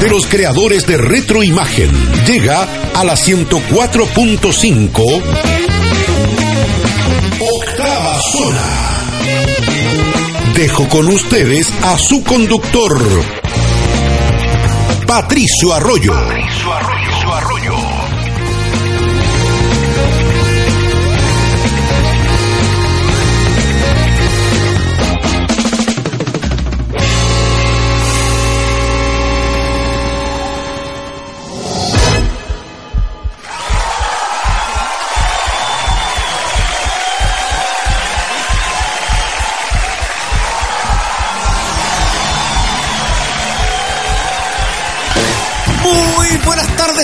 De los creadores de Retroimagen, llega a la 104.5 Octava Zona. Dejo con ustedes a su conductor, Patricio Arroyo. Patricio Arroyo.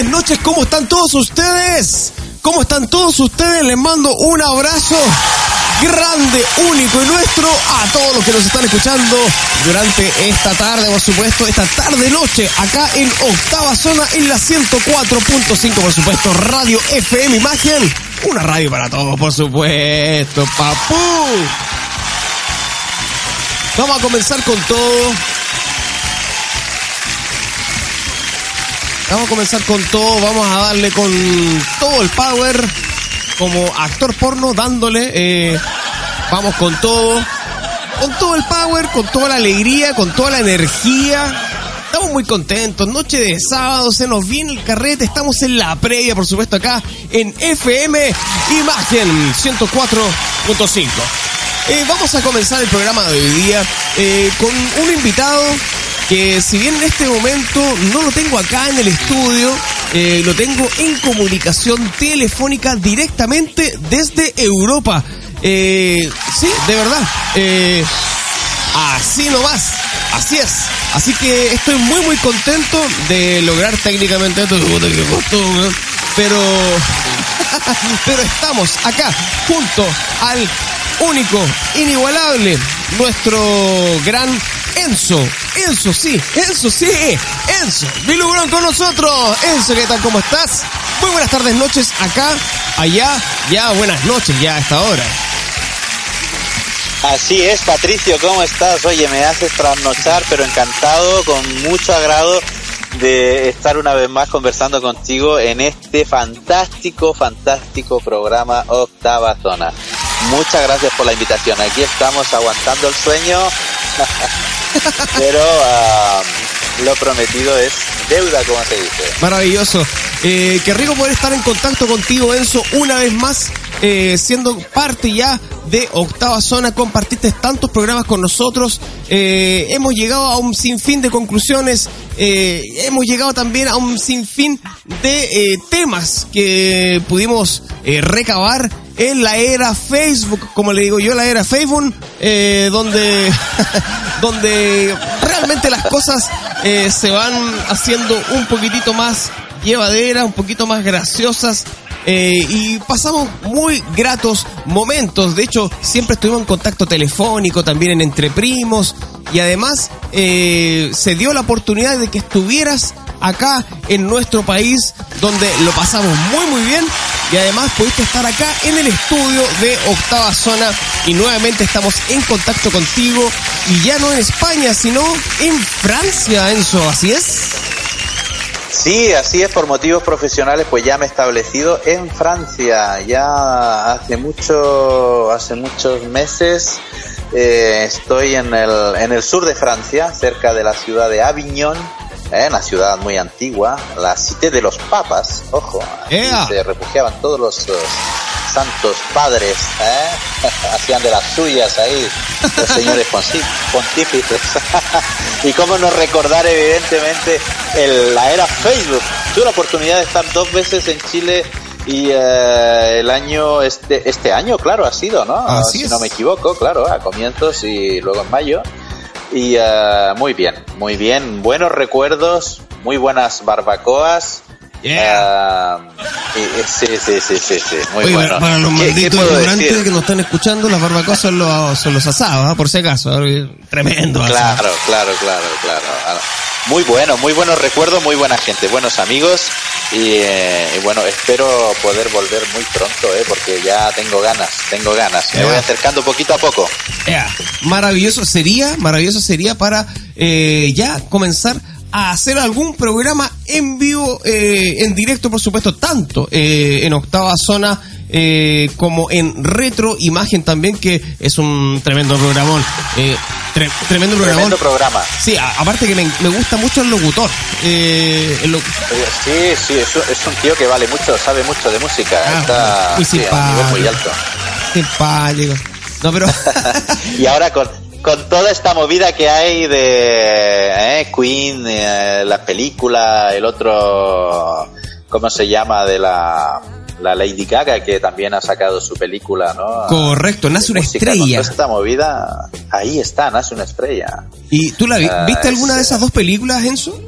Noches, ¿cómo están todos ustedes? ¿Cómo están todos ustedes? Les mando un abrazo grande, único y nuestro a todos los que nos están escuchando durante esta tarde, por supuesto, esta tarde noche, acá en octava zona, en la 104.5, por supuesto, Radio FM Imagen. Una radio para todos, por supuesto, papú. Vamos a comenzar con todo Vamos a comenzar con todo, vamos a darle con todo el power como actor porno, dándole, eh, vamos con todo, con todo el power, con toda la alegría, con toda la energía. Estamos muy contentos, noche de sábado, se nos viene el carrete, estamos en la previa, por supuesto, acá en FM Imagen 104.5. Eh, vamos a comenzar el programa de hoy día eh, con un invitado que si bien en este momento no lo tengo acá en el estudio, eh, lo tengo en comunicación telefónica directamente desde Europa. Eh, sí, de verdad. Eh, así nomás. Así es. Así que estoy muy muy contento de lograr técnicamente esto. Pero, pero estamos acá junto al único, inigualable, nuestro gran Enzo, Enzo, sí, Enzo, sí, Enzo, Bilugrón con nosotros. Enzo, ¿qué tal? ¿Cómo estás? Muy buenas tardes, noches, acá, allá, ya buenas noches, ya a esta hora. Así es, Patricio, ¿cómo estás? Oye, me haces trasnochar, pero encantado, con mucho agrado de estar una vez más conversando contigo en este fantástico, fantástico programa Octava Zona. Muchas gracias por la invitación. Aquí estamos aguantando el sueño Pero ah, lo prometido es deuda, como se dice. Maravilloso. Eh, qué rico poder estar en contacto contigo, Enzo, una vez más, eh, siendo parte ya de Octava Zona. Compartiste tantos programas con nosotros. Eh, hemos llegado a un sinfín de conclusiones. hemos llegado también a un sinfín de temas que pudimos recabar en la era Facebook, como le digo yo, la era Facebook, eh, donde, donde realmente las cosas eh, se van haciendo un poquitito más llevaderas, un poquito más graciosas. Eh, y pasamos muy gratos momentos. De hecho, siempre estuvimos en contacto telefónico, también en Entre Primos. Y además, se dio la oportunidad de que estuvieras acá en nuestro país, donde lo pasamos muy muy bien y además pudiste estar acá en el estudio de Octava Zona y nuevamente estamos en contacto contigo y ya no en España, sino en Francia, Enzo, ¿así es? Sí, así es, por motivos profesionales, pues ya me he establecido en Francia. Ya hace mucho, hace muchos meses eh, estoy en el, en el sur de Francia, cerca de la ciudad de Avignon, ¿eh? una ciudad muy antigua, la Cité de los Papas, ojo, se refugiaban todos los eh, santos padres, ¿eh? hacían de las suyas ahí los señores pontífices. y cómo no recordar evidentemente la era Facebook. Tuve la oportunidad de estar dos veces en Chile y el año este este año claro ha sido no si no me equivoco claro a comienzos y luego en mayo y uh, muy bien, muy bien. Buenos recuerdos, muy buenas barbacoas Yeah. sí, sí, sí, sí, sí, muy Oye, bueno. Para los ¿Qué- qué malditos ignorantes que nos están escuchando, las barbacoas son los, son los asados, ¿ah? por si acaso. Tremendo asado. Claro, claro, claro, claro. Muy bueno, muy buenos recuerdos, muy buena gente, buenos amigos y, eh, y bueno, espero poder volver muy pronto, eh, porque ya tengo ganas, tengo ganas. Me voy acercando poquito a poco. Ea, maravilloso sería, maravilloso sería para eh, ya comenzar a hacer algún programa en vivo, eh, en directo, por supuesto, tanto eh, en octava zona eh, como en retro imagen también, que es un tremendo programón. Eh, tre- tremendo programón. Tremendo programa. Sí, aparte que me, me gusta mucho el locutor. Eh, el Sí, sí, es un, es un tío que vale mucho, sabe mucho de música. Ah, Está muy sí, a un nivel muy alto. simpático. No, pero... y ahora con, con toda esta movida que hay de eh, Queen, eh, la película, el otro, ¿cómo se llama? De la, la Lady Gaga, que también ha sacado su película, ¿no? Correcto, nace una música. Con estrella. toda esta movida, ahí está, nace una estrella. ¿Y tú la vi- Ah, viste alguna de es, esas dos películas, Enzo?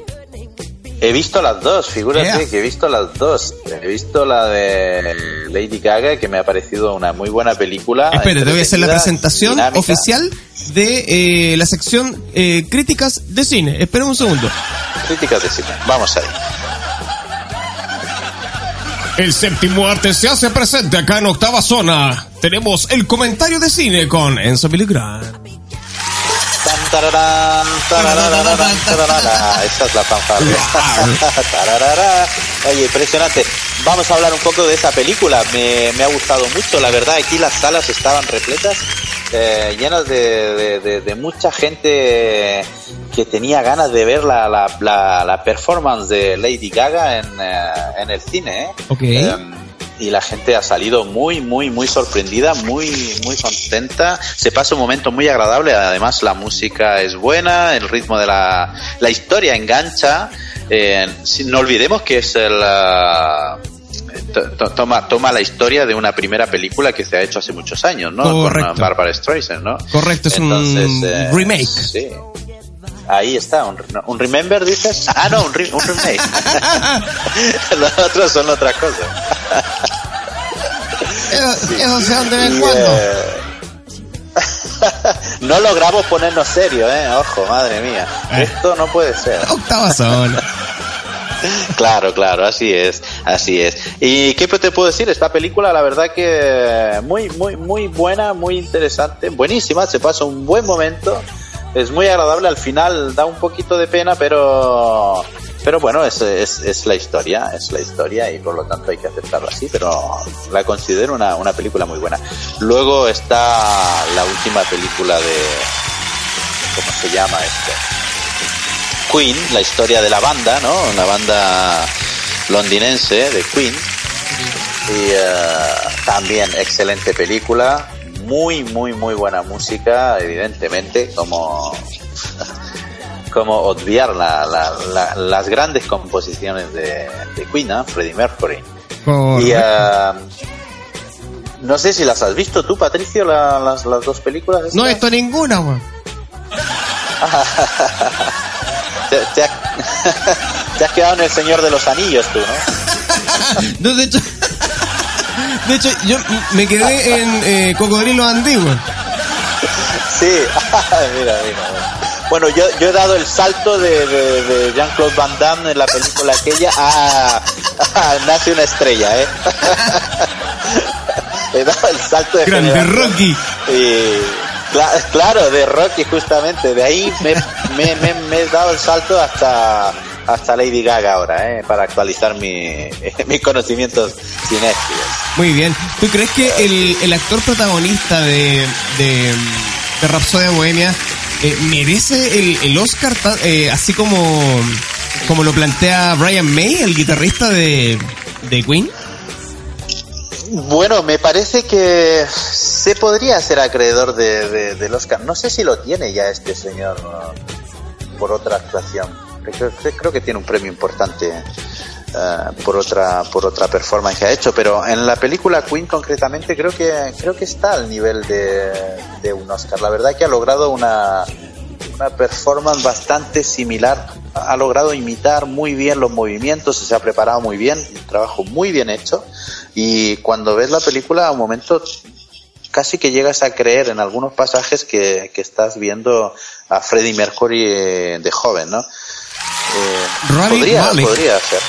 He visto las dos, figúrate Yeah. que he visto las dos. He visto la de Lady Gaga, que me ha parecido una muy buena película. Espera, te voy a hacer la presentación dinámica. oficial de eh, la sección eh, críticas de cine. Espera un segundo. Críticas de cine. Vamos ahí. El séptimo arte se hace presente acá en Octava Zona. Tenemos el comentario de cine con Enzo Miligrán. Tararán. Esa es la fanfarria. Oye, impresionante. Vamos a hablar un poco de esa película. Me, me ha gustado mucho, la verdad. Aquí las salas estaban repletas, eh, llenas de, de- de- de mucha gente que tenía ganas de ver la, la, la- la performance de Lady Gaga en, eh, en el cine. ¿eh? Ok. Y la gente ha salido muy, muy, muy sorprendida, muy, muy contenta. Se pasa un momento muy agradable. Además, la música es buena, el ritmo de la, la historia engancha. Eh, no olvidemos que es el, to- toma, toma la historia de una primera película que se ha hecho hace muchos años, ¿no? Correcto. Con ah, Barbara Streisand, ¿no? Correcto, es un eh, remake. Sí. Ahí está, un, ¿un remember dices? Ah, no, un, re- un remake. Los otros son otra cosa. Eso, eso se de vez cuando. eh, no logramos ponernos serios, eh. Ojo, madre mía. Eh. Esto no puede ser. Octava Zona. Claro, claro, así es, así es. ¿Y qué te puedo decir? Esta película, la verdad que muy, muy, muy buena, muy interesante, buenísima, se pasa un buen momento, es muy agradable, al final da un poquito de pena, pero, pero bueno, es, es, es la historia, es la historia y por lo tanto hay que aceptarlo así, pero la considero una, una película muy buena. Luego está la última película de, ¿cómo se llama esto? Queen, la historia de la banda, ¿no? Una banda londinense de Queen. Y eh, también excelente película, muy, muy, muy buena música, evidentemente, como, como obviar la- la- la- las grandes composiciones de, de Queen, ¿no? Freddie Mercury. Y eh, no sé si las has visto tú, Patricio, la- las, las dos películas. No he visto ninguna, weón. Te, te ha- te has quedado en El Señor de los Anillos tú, ¿no? No, de hecho, de hecho, yo me quedé en eh, Cocodrilo Antiguo. Sí, mira, mira. Bueno, yo, yo he dado el salto de, de- de Jean-Claude Van Damme en la película aquella a, a Nace una estrella, ¿eh? he dado el salto de Grande. Rocky. Y, cla- claro, de Rocky justamente. De ahí me, me, me- me he dado el salto hasta, hasta Lady Gaga ahora, ¿eh? Para actualizar mi, mis conocimientos cinéfilos. Muy bien. ¿Tú crees que el, el actor protagonista de, de, de Rapsodia Bohemia eh, merece el, el Oscar eh, así como, como lo plantea Brian May, el guitarrista de, de Queen? Bueno, me parece que se podría ser acreedor de, de- del Oscar. No sé si lo tiene ya este señor por otra actuación. Creo, creo- que tiene un premio importante eh, por otra por otra performance que ha hecho, pero en la película Queen concretamente creo que creo que está al nivel de, de un Oscar. La verdad que ha logrado una una performance bastante similar. Ha logrado imitar muy bien los movimientos, se ha preparado muy bien, un trabajo muy bien hecho. Y cuando ves la película, a un momento casi que llegas a creer en algunos pasajes que, que estás viendo a Freddie Mercury eh, de joven, ¿no? Eh, Rami podría, Malek. podría ser.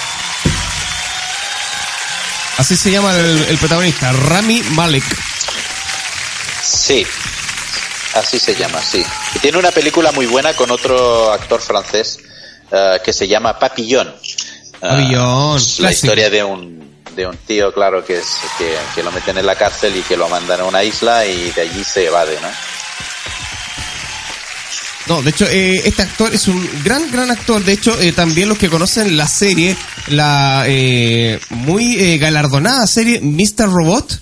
Así se llama el, el protagonista, Rami Malek. Sí, así se llama, sí. Y tiene una película muy buena con otro actor francés eh, que se llama Papillon. Eh, Papillon, es la historia de un, de un tío, claro, que, es, que, que lo meten en la cárcel y que lo mandan a una isla y de allí se evade, ¿no? No, de hecho, eh, este actor es un gran, gran actor. De hecho, eh, también los que conocen la serie, la eh, muy eh, galardonada serie Mr. Robot,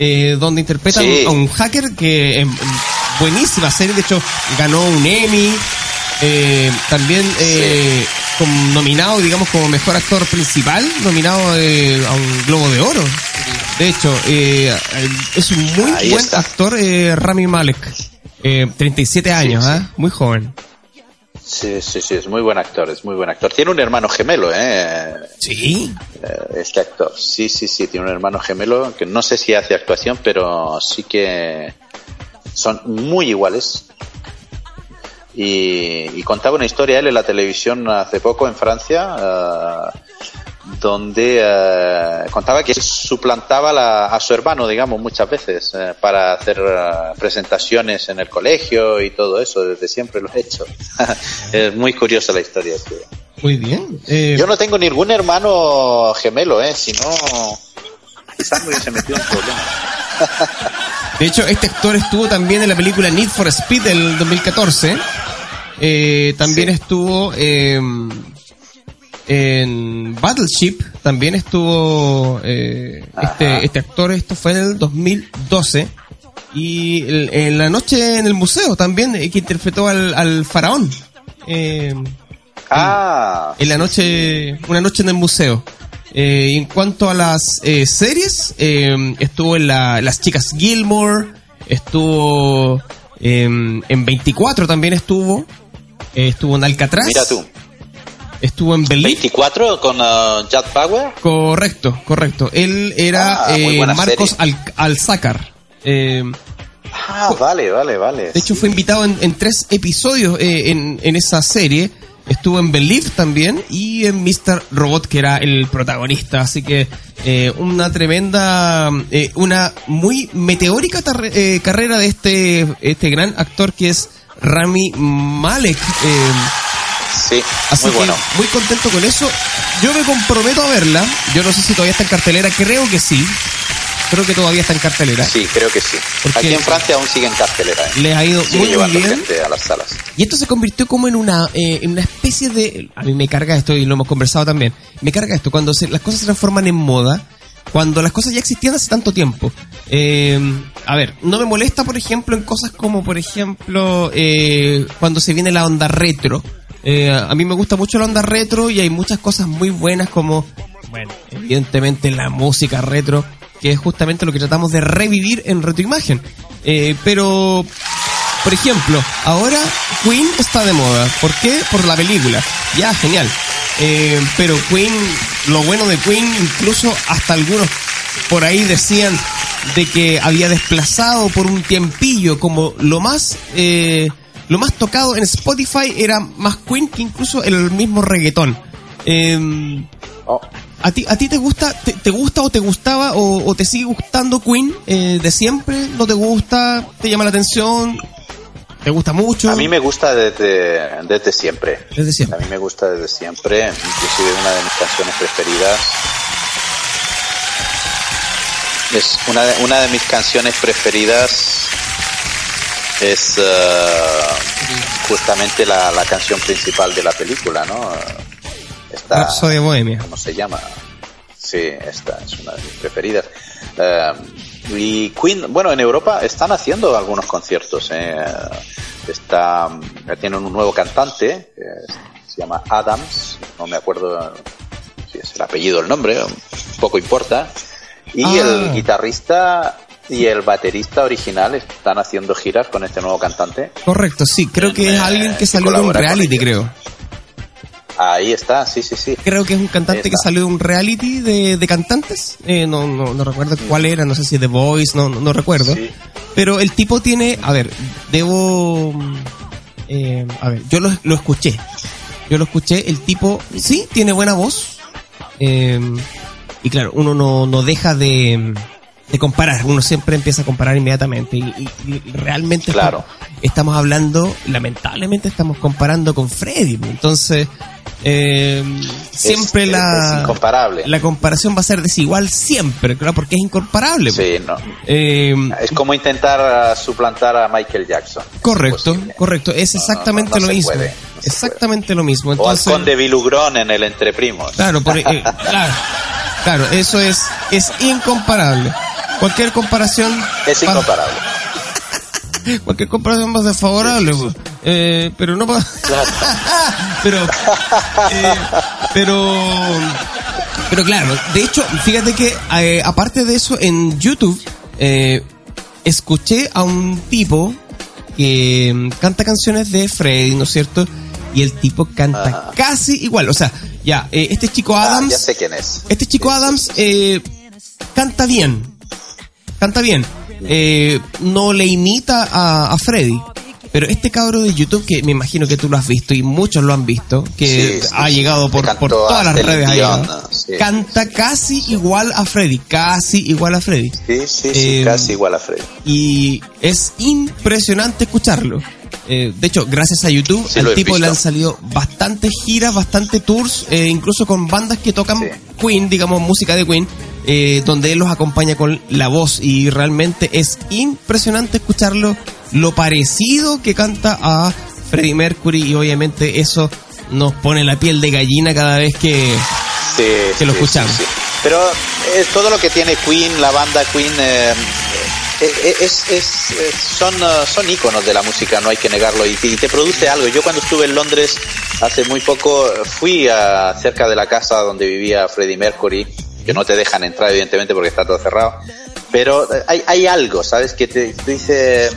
eh, donde interpreta Sí. a un hacker que es buenísima serie. De hecho, ganó un Emmy. eh, también eh, con- nominado, digamos, como mejor actor principal, nominado eh, a un Globo de Oro. De hecho, eh, es un muy Ahí buen está. actor, eh, Rami Malek. Eh, 37 años, sí. ¿ah? Muy joven. Sí, sí, sí, es muy buen actor, es muy buen actor. Tiene un hermano gemelo, ¿eh? Sí. Eh, este actor. Sí, sí, sí, tiene un hermano gemelo que no sé si hace actuación, pero sí que son muy iguales. Y, y contaba una historia él en la televisión hace poco en Francia, eh, donde eh, contaba que suplantaba la- a su hermano, digamos, muchas veces eh, para hacer eh, presentaciones en el colegio y todo eso. Desde siempre lo he hecho. es muy curiosa la historia. tío. Muy bien. Eh, Yo no tengo ningún hermano gemelo, ¿eh? Si no, quizás me hubiese metido en problemas. De hecho, este actor estuvo también en la película Need for Speed del 2014. Eh, también estuvo eh, en Battleship. También estuvo eh, este, este actor. Esto fue en el 2012. Y el- en la noche en el museo también, eh, que interpretó al, al faraón. Eh, Ah, en la noche, una noche en el museo. Eh, en cuanto a las eh, series, eh, estuvo en la, Las Chicas Gilmore, estuvo eh, en 24 también estuvo, eh, estuvo en Alcatraz, mira tú. Estuvo en Believe. 24 con uh, Jack Power. Correcto, correcto. Él era Ah, eh, Marcos. Al Alzácar. Eh, Ah, vale, vale, vale. De hecho, fue invitado en, en tres episodios eh, en, en esa serie. Estuvo en Believe también y en Mr. Robot, que era el protagonista. Así que una tremenda, una muy meteórica carrera de este, este gran actor que es Rami Malek. Sí, así muy que bueno. muy contento con eso. Yo me comprometo a verla. Yo no sé si todavía está en cartelera. Creo que sí. Creo que todavía está en cartelera. Sí, creo que sí. Porque- Aquí en Francia aún sigue en cartelera. ¿eh? Les ha ido Sigue muy, bien. gente a las salas. Y esto se convirtió como en una, eh, en una especie de... A mí me carga esto y lo hemos conversado también. Me carga esto cuando se- las cosas se transforman en moda, cuando las cosas ya existían hace tanto tiempo. Eh, a ver, no me molesta, por ejemplo, en cosas como, por ejemplo, eh, cuando se viene la onda retro. Eh, a mí me gusta mucho la onda retro y hay muchas cosas muy buenas como, bueno, evidentemente la música retro, que es justamente lo que tratamos de revivir en retroimagen. Eh, pero por ejemplo, ahora Queen está de moda. ¿Por qué? Por la película. Ya, genial. Eh, pero Queen, lo bueno de Queen, incluso hasta algunos por ahí decían de que había desplazado por un tiempillo como lo más eh, lo más tocado en Spotify era más Queen que incluso el mismo reggaetón. Eh, Oh, ¿A ti, ¿A ti te gusta, te, te gusta o te gustaba o, o te sigue gustando Queen eh, de siempre? ¿No te gusta? ¿Te llama la atención? ¿Te gusta mucho? a mí me gusta desde, desde siempre. Desde A siempre. mí me gusta desde siempre. Inclusive una de mis canciones preferidas. Es una de, una de mis canciones preferidas es eh, justamente la, la canción principal de la película, ¿no? Esta, Rhapsody Bohemia. ¿Cómo se llama? Sí, esta es una de mis preferidas. Eh, y Queen, bueno, en Europa están haciendo algunos conciertos. Eh. Está, ya tienen un nuevo cantante, se llama Adams, no me acuerdo si es el apellido o el nombre, poco importa. Y Ah. el guitarrista y el baterista original están haciendo giras con este nuevo cantante. Correcto, sí, creo que es alguien que salió de un reality, creo. Ahí está, sí, sí, sí. Creo que es un cantante que salió de un reality de, de cantantes. Eh, no, no, no, recuerdo cuál era, no sé si The Voice, no, no, recuerdo. Pero el tipo tiene, a ver, debo... Eh, a ver, yo lo, lo, escuché. Yo lo escuché, el tipo sí tiene buena voz. Eh, y claro, uno no, no deja de, de comparar, uno siempre empieza a comparar inmediatamente y, realmente claro. estamos, hablando, lamentablemente estamos comparando con Freddy, entonces eh, siempre la, la comparación va a ser desigual siempre, claro, porque es incomparable. Sí, no. Eh, es como intentar suplantar a Michael Jackson. Correcto, correcto, es exactamente lo mismo. exactamente lo mismo. Entonces, o al conde Vilugrón en el Entreprimos. Claro, eh, claro, claro, eso es, es incomparable. Cualquier comparación... Es incomparable. Cualquier comparación va a ser favorable, pues. eh, pero no para... pero, eh, pero, pero claro, de hecho, fíjate que eh, aparte de eso, en YouTube escuché a un tipo que mm, canta canciones de Freddy, ¿no es cierto? Y el tipo canta casi igual, o sea, ya, este chico ah, Adams... ya sé quién es. Este chico Adams canta bien, canta bien. Eh, no le imita a, Freddy. Pero este cabro de YouTube, que me imagino que tú lo has visto y muchos lo han visto, que ha llegado por, todas las redes, canta casi igual a Freddy, casi igual a Freddy. Sí, sí, sí, eh, casi igual a Freddy. Y es impresionante escucharlo. Eh, de hecho, gracias a YouTube, al tipo le han salido bastantes giras, bastantes tours, incluso con bandas que tocan Queen, digamos, música de Queen, eh, donde él los acompaña con la voz y realmente es impresionante escucharlo, lo parecido que canta a Freddie Mercury y obviamente eso nos pone la piel de gallina cada vez que, que lo escuchamos. Pero eh, todo lo que tiene Queen, la banda Queen, eh, es, es, son, son íconos de la música, no hay que negarlo, y, te produce algo. Yo cuando estuve en Londres hace muy poco fui a, cerca de la casa donde vivía Freddie Mercury que no te dejan entrar evidentemente porque está todo cerrado, pero eh, hay, hay algo, ¿sabes? Que te, dice,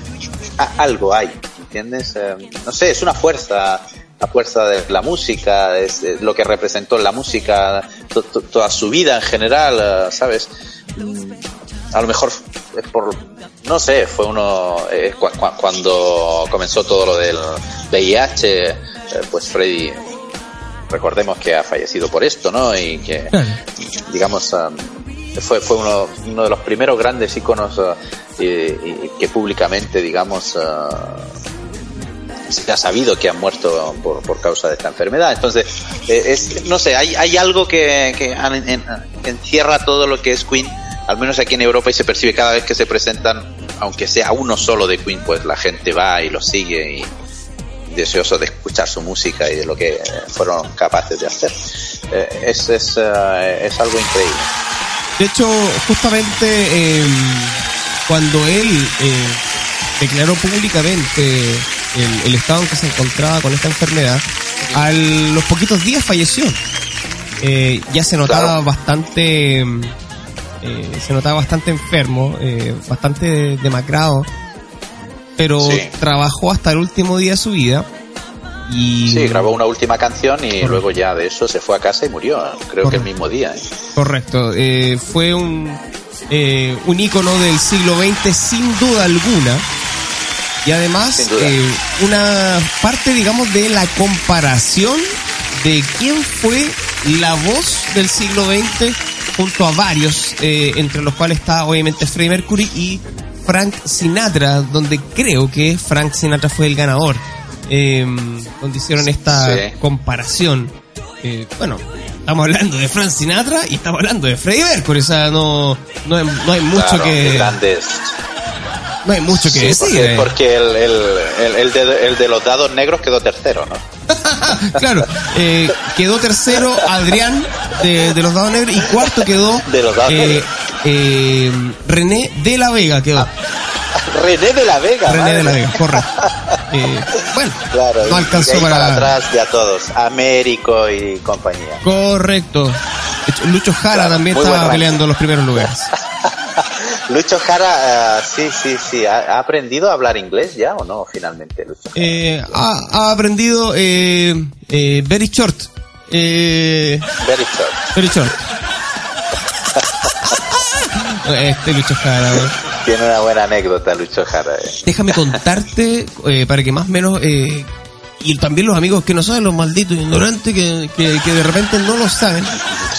algo hay, ¿entiendes? Eh, no sé, es una fuerza, la fuerza de la música, es lo que representó la música, toda su vida en general, eh, ¿sabes? Mm, a lo mejor es por, no sé, fue uno, cuando comenzó todo lo del VIH, pues Freddy recordemos que ha fallecido por esto, ¿no? Y que, digamos, um, fue, fue uno, uno de los primeros grandes íconos uh, y, que públicamente, digamos, uh, se ha sabido que han muerto por, por causa de esta enfermedad. Entonces, eh, es, no sé, hay, hay algo que, que, encierra todo lo que es Queen, al menos aquí en Europa, y se percibe cada vez que se presentan, aunque sea uno solo de Queen, pues la gente va y lo sigue y deseoso de escuchar su música y de lo que fueron capaces de hacer. Eh, es, es, eh, es, algo increíble. De hecho, justamente em, cuando él eh, declaró públicamente el, estado en que se encontraba con esta enfermedad, a los poquitos días falleció. ya se notaba bastante... se notaba bastante enfermo, bastante demacrado pero trabajó hasta el último día de su vida. Y... Sí, grabó una última canción y luego ya de eso se fue a casa y murió, creo que el mismo día. ¿eh? Correcto, eh, fue un, eh, un ícono del siglo XX sin duda alguna. Y además, eh, una parte, digamos, de la comparación de quién fue la voz del siglo XX junto a varios, entre los cuales está obviamente Freddie Mercury y Frank Sinatra, donde creo que Frank Sinatra fue el ganador, eh, donde hicieron esta comparación. Eh, bueno, estamos hablando de Frank Sinatra y estamos hablando de Freddie Mercury, o sea, no, no, hay, no hay mucho que... Grandes. No hay mucho que decir. Porque, eh. porque el, el, el, de, el, de, los dados negros quedó tercero, ¿no? claro, eh, quedó tercero Adrián de, de, los dados negros y cuarto quedó de los eh, eh, René de la Vega quedó. Ah, René de la Vega. René de la Vega, correcto. Eh, bueno, claro, no alcanzó para... atrás ya todos, Américo y compañía. Correcto. Lucho Jara también estaba peleando los primeros lugares. Lucho Jara, eh, sí, sí, sí. ¿Ha, aprendido a hablar inglés ya o no, finalmente, Lucho? Eh, ha, aprendido eh, eh, very short. very short. Very short. este Lucho Jara. Tiene una buena anécdota, Lucho Jara. Déjame contarte, para que más o menos y también los amigos que no saben, los malditos ignorantes que, que, de repente no lo saben.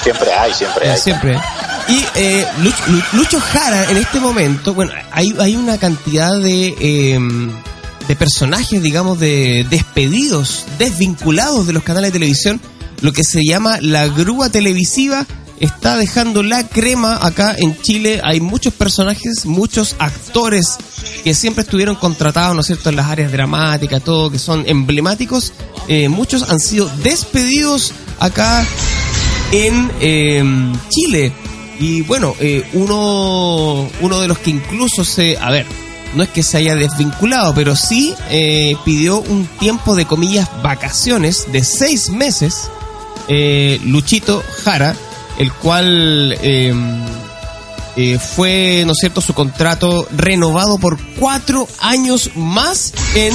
Siempre hay, siempre hay. Siempre. Y eh, Lucho, Jara, en este momento, bueno, hay, hay una cantidad de, em, de personajes, digamos, de despedidos, desvinculados de los canales de televisión, lo que se llama la grúa televisiva está dejando la crema acá en Chile. Hay muchos personajes, muchos actores que siempre estuvieron contratados, ¿no es cierto?, en las áreas dramáticas, todo, que son emblemáticos. Eh, muchos han sido despedidos acá en em, Chile. Y bueno, eh, uno, uno de los que incluso se, a ver, no es que se haya desvinculado, pero sí eh, pidió un tiempo de comillas vacaciones de seis meses, eh, Luchito Jara, el cual fue, ¿no es cierto?, su contrato renovado por cuatro años más en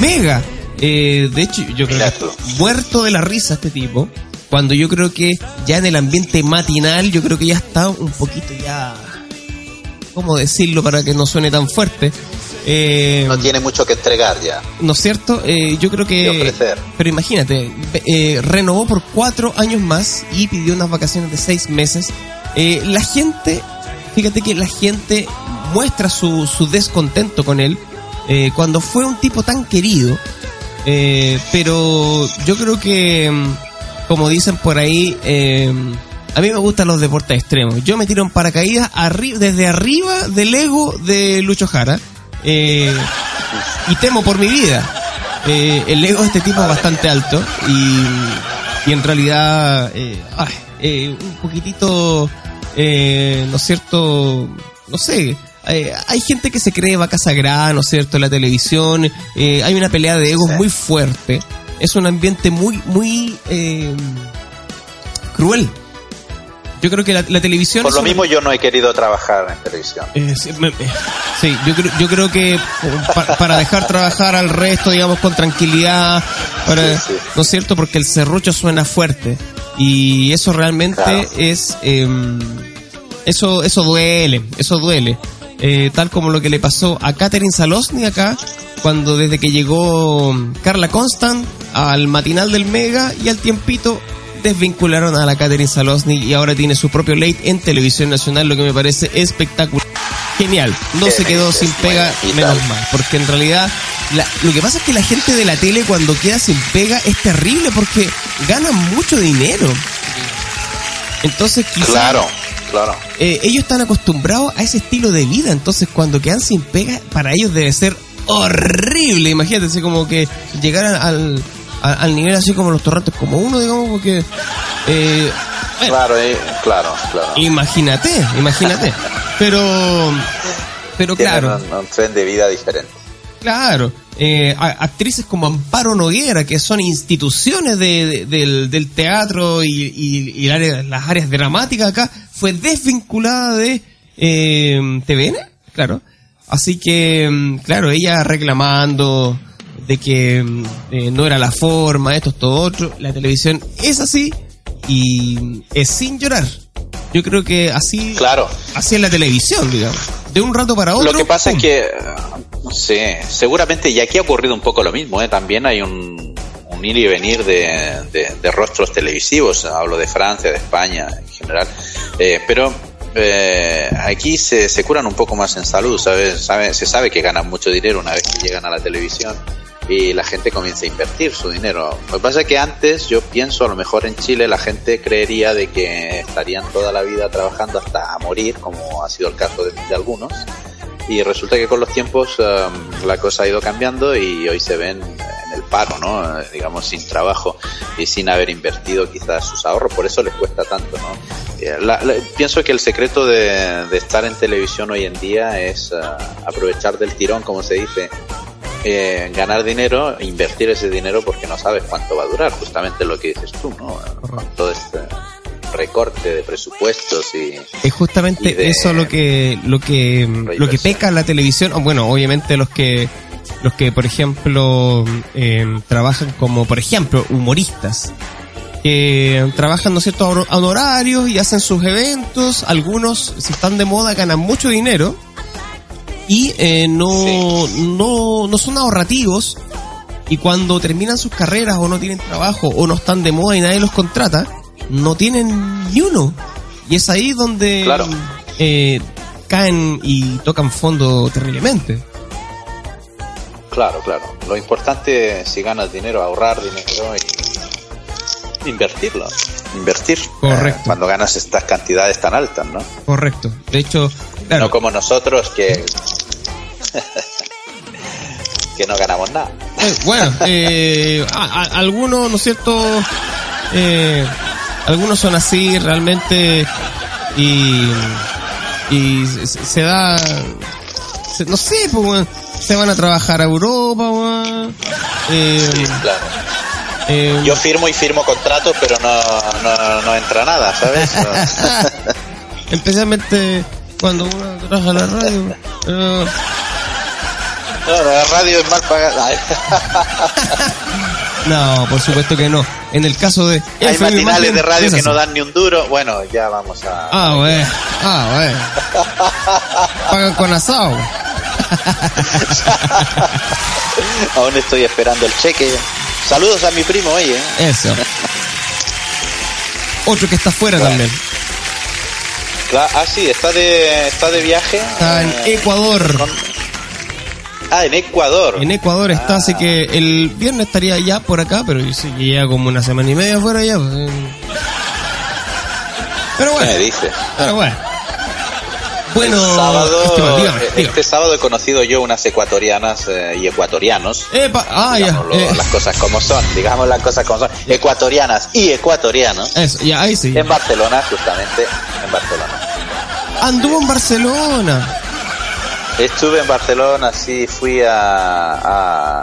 Mega. de hecho, yo creo que muerto de la risa este tipo cuando yo creo que ya en el ambiente matinal, yo creo que ya está un poquito ya, ¿cómo decirlo para que no suene tan fuerte? Eh, no tiene mucho que entregar ya. ¿No es cierto? Eh, yo creo que... Pero imagínate, eh, renovó por cuatro años más y pidió unas vacaciones de seis meses. la gente, fíjate que la gente muestra su, su descontento con él cuando fue un tipo tan querido. pero yo creo que mm, como dicen por ahí, eh, a mí me gustan los deportes extremos. Yo me tiro en paracaídas desde arriba del ego de Lucho Jara eh, y temo por mi vida. Eh, el ego de este tipo es bastante alto y, en realidad un poquitito, ¿no es cierto? No sé, hay gente que se cree vaca sagrada, ¿no es cierto?, en la televisión. hay una pelea de egos muy fuerte es un ambiente muy, muy eh, cruel. Yo creo que la, televisión... Por lo mismo yo no he querido trabajar en televisión. Eh, sí, yo, creo, yo creo que para, dejar trabajar al resto, digamos, con tranquilidad, ¿no es cierto? Porque el serrucho suena fuerte. Y eso realmente es... Em, eso, eso duele, eso duele. Eh, tal como lo que le pasó a Catherine Salosny acá, cuando desde que llegó Carla Constant al matinal del Mega y al tiempito desvincularon a la Catherine Salosny y ahora tiene su propio late en televisión nacional, lo que me parece espectacular. Genial, no se quedó sin pega, menos mal, porque en realidad lo que pasa es que la gente de la tele cuando queda sin pega es terrible porque ganan mucho dinero. Entonces quizás claro, claro. Eh, ellos están acostumbrados a ese estilo de vida, entonces cuando quedan sin pega, para ellos debe ser horrible. Imagínate, así como que llegaran al, al, nivel así como los torrentes, como uno, digamos, porque. Eh, claro, eh, claro, claro. Imagínate, imagínate. Pero. Pero claro. Un, tren de vida diferente. Claro. Eh, actrices como Amparo Noguera, que son instituciones de, del, teatro y, y, las áreas dramáticas acá, fue desvinculada de eh, TVN, claro. Así que, mm, claro, ella reclamando de que mm, eh, no era la forma, esto, todo otro. La televisión es así y es sin llorar. Yo creo que así, claro. así es la televisión, digamos. De un rato para otro. Lo que pasa es que, sí, seguramente, y aquí ha ocurrido un poco lo mismo, ¿eh? también hay un, un ir y venir de, rostros televisivos. Hablo de Francia, de España en general. Eh, pero eh, aquí se, curan un poco más en salud, se sabe que ganan mucho dinero una vez que llegan a la televisión y la gente comienza a invertir su dinero. Lo que pasa es que antes, yo pienso, a lo mejor en Chile la gente creería de que estarían toda la vida trabajando hasta morir, como ha sido el caso de algunos. Y resulta que con los tiempos um, la cosa ha ido cambiando y hoy se ven en el paro, ¿no? Digamos, sin trabajo y sin haber invertido quizás sus ahorros. Por eso les cuesta tanto, ¿no? Eh, pienso que el secreto de, estar en televisión hoy en día es uh, aprovechar del tirón, como se dice, eh, ganar dinero, invertir ese dinero porque no sabes cuánto va a durar, justamente lo que dices tú, ¿no? Todo este recorte de presupuestos y Es justamente y de- eso lo que lo que lo que peca la televisión. Bueno, obviamente los que los que por ejemplo eh, trabajan como por ejemplo humoristas que trabajan no es cierto a honorarios y hacen sus eventos. Algunos si están de moda ganan mucho dinero y eh, no no no son ahorrativos y cuando terminan sus carreras o no tienen trabajo o no están de moda y nadie los contrata, no tienen ni uno. Y es ahí donde Claro. eh, caen y tocan fondo terriblemente. Claro, claro. Lo importante si ganas dinero, ahorrar dinero y invertirlo. Invertir. Correcto. Eh, cuando ganas estas cantidades tan altas, ¿no? Correcto. De hecho, claro, No como nosotros que que no ganamos nada. eh, bueno, eh, a- a- algunos, ¿no es cierto? Eh, algunos son así realmente y, y se, se da, se- no sé, pues, se van a trabajar a Europa. Eh, Sí, claro. eh, Yo firmo y firmo contratos, pero no, no, no entra nada, ¿sabes? Especialmente cuando uno trabaja en la radio. No, la radio es mal pagada. no, por supuesto que no. En el caso de... Hay más matinales de radio que no dan ni un duro. Bueno, ya vamos a... Ah, bueno. Ah, bueno. Pagan con asado. Aún estoy esperando el cheque. Saludos a mi primo, oye. ¿eh? Eso. Otro que está afuera Bueno. también. Ah, sí, está de, está de viaje. Está en eh, Ecuador. con- Ah, en Ecuador. En Ecuador está, Ah. así que el viernes estaría ya por acá, pero yo sé que lleva como una semana y media fuera ya. pues. Pero ¿Qué me bueno, dice? pero bueno. Bueno, el sábado, Esteban, dígame, dígame. este sábado he conocido yo unas ecuatorianas eh, y ecuatorianos. Epa, ah, ya. eh, las cosas como son, digamos las cosas como son. Ecuatorianas y ecuatorianos. eso, ya, ahí sí. En Barcelona, justamente, en Barcelona. Anduvo en Barcelona. Estuve en Barcelona, sí, fui a, a-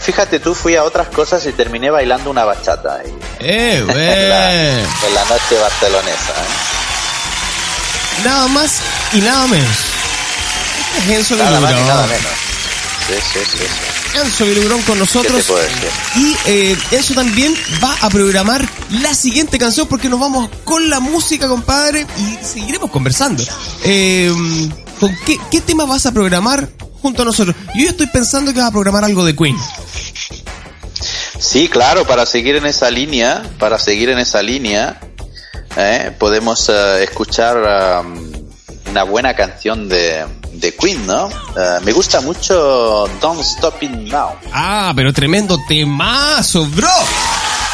Fíjate tú, fui a otras cosas y terminé bailando una bachata ahí, Eh, en, la, en la noche barcelonesa. ¿eh? Nada más y nada menos. Este es Enzo Nada más y nada menos. Sí, sí, sí. sí. Enzo Vilugrón con ¿Qué nosotros. Y eh, Enzo también va a programar la siguiente canción porque nos vamos con la música, compadre, y seguiremos conversando. Eh, ¿Con qué, qué tema vas a programar junto a nosotros? Yo ya estoy pensando que vas a programar algo de Queen. Sí, claro, para seguir en esa línea, para seguir en esa línea, ¿eh? podemos eh, escuchar um, una buena canción de, de Queen, ¿no? Eh, me gusta mucho Don't Stop It Now. Ah, pero tremendo temazo, bro.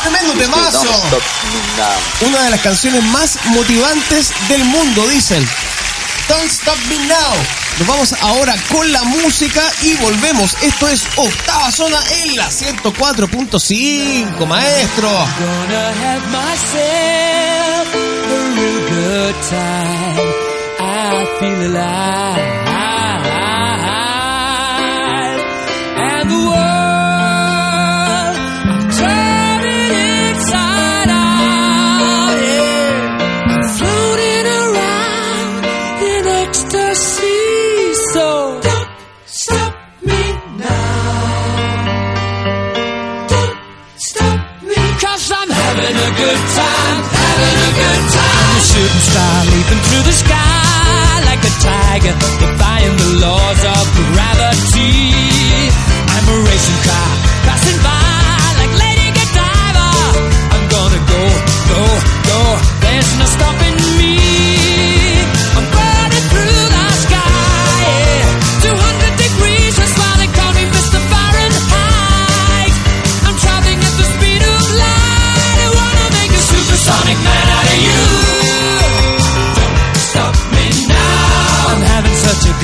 Tremendo Sí, temazo. Don't Stop It Now. Una de las canciones más motivantes del mundo, dicen. Don't Stop Me Now. Nos vamos ahora con la música y volvemos. Esto es Octava Zona en la 104.5, maestro. Shooting star leaping through the sky like a tiger, defying the laws of gravity. I'm a racing car passing by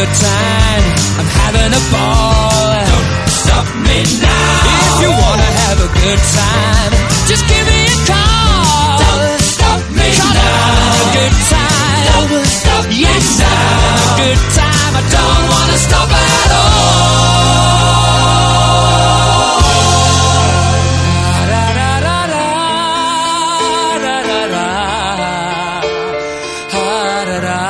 good time. I'm having a ball. Don't stop me now. If you wanna have a good time, just give me a call. Don't stop me to have a good time. Don't stop yes, me now. a good time. I don't wanna stop at all. I've been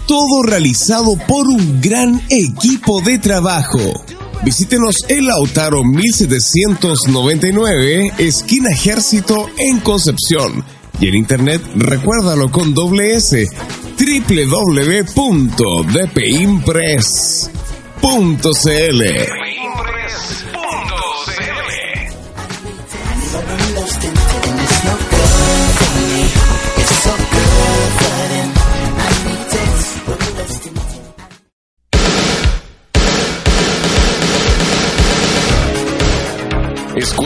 todo realizado por un gran equipo de trabajo. Visítenos en Lautaro 1799, esquina Ejército en Concepción. Y en internet, recuérdalo con doble S, www.dpimpress.cl.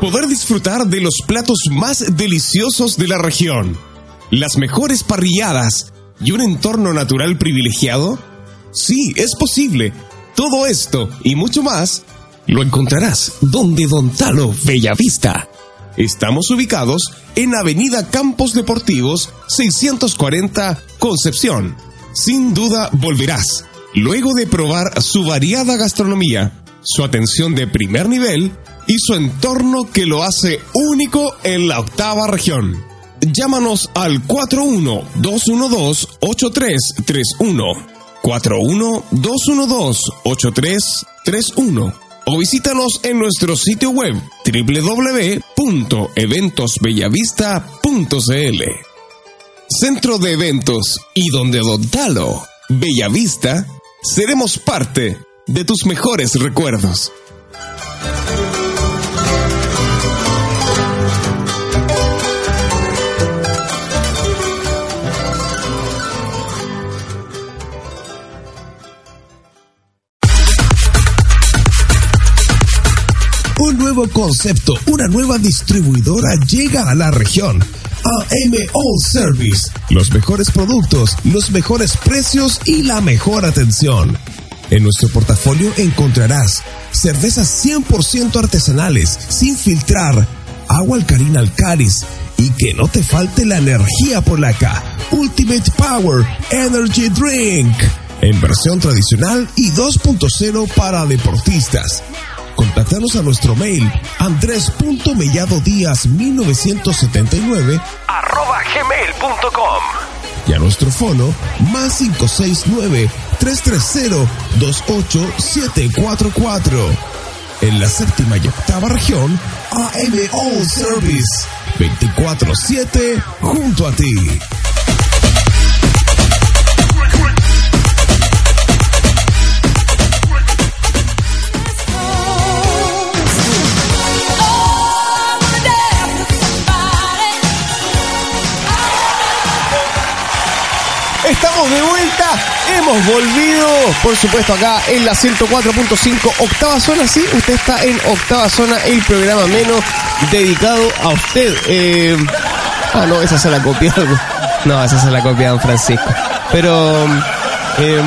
Poder disfrutar de los platos más deliciosos de la región, las mejores parrilladas y un entorno natural privilegiado? Sí, es posible. Todo esto y mucho más lo encontrarás donde Don Talo Bellavista. Estamos ubicados en Avenida Campos Deportivos 640 Concepción. Sin duda volverás, luego de probar su variada gastronomía, su atención de primer nivel y su entorno que lo hace único en la octava región. Llámanos al 41-212-8331. 41-212-8331 o visítanos en nuestro sitio web www.eventosbellavista.cl. Centro de Eventos y donde Don Bellavista, seremos parte de tus mejores recuerdos. Concepto, una nueva distribuidora llega a la región. AM All Service. Los mejores productos, los mejores precios y la mejor atención. En nuestro portafolio encontrarás cervezas 100% artesanales, sin filtrar, agua alcalina Alcaris y que no te falte la energía polaca. Ultimate Power Energy Drink. En versión tradicional y 2.0 para deportistas. Contáctanos a nuestro mail andrés.melladodías1979 Arroba gmail.com. y a nuestro fono más 569-330-28744. En la séptima y octava región, AM All Service. 24-7 junto a ti. Estamos de vuelta, hemos volvido, por supuesto acá en la 104.5 octava zona, sí, usted está en octava zona, el programa menos dedicado a usted. Eh, ah, no, esa se la copió. No, esa se la copió Don Francisco. Pero eh,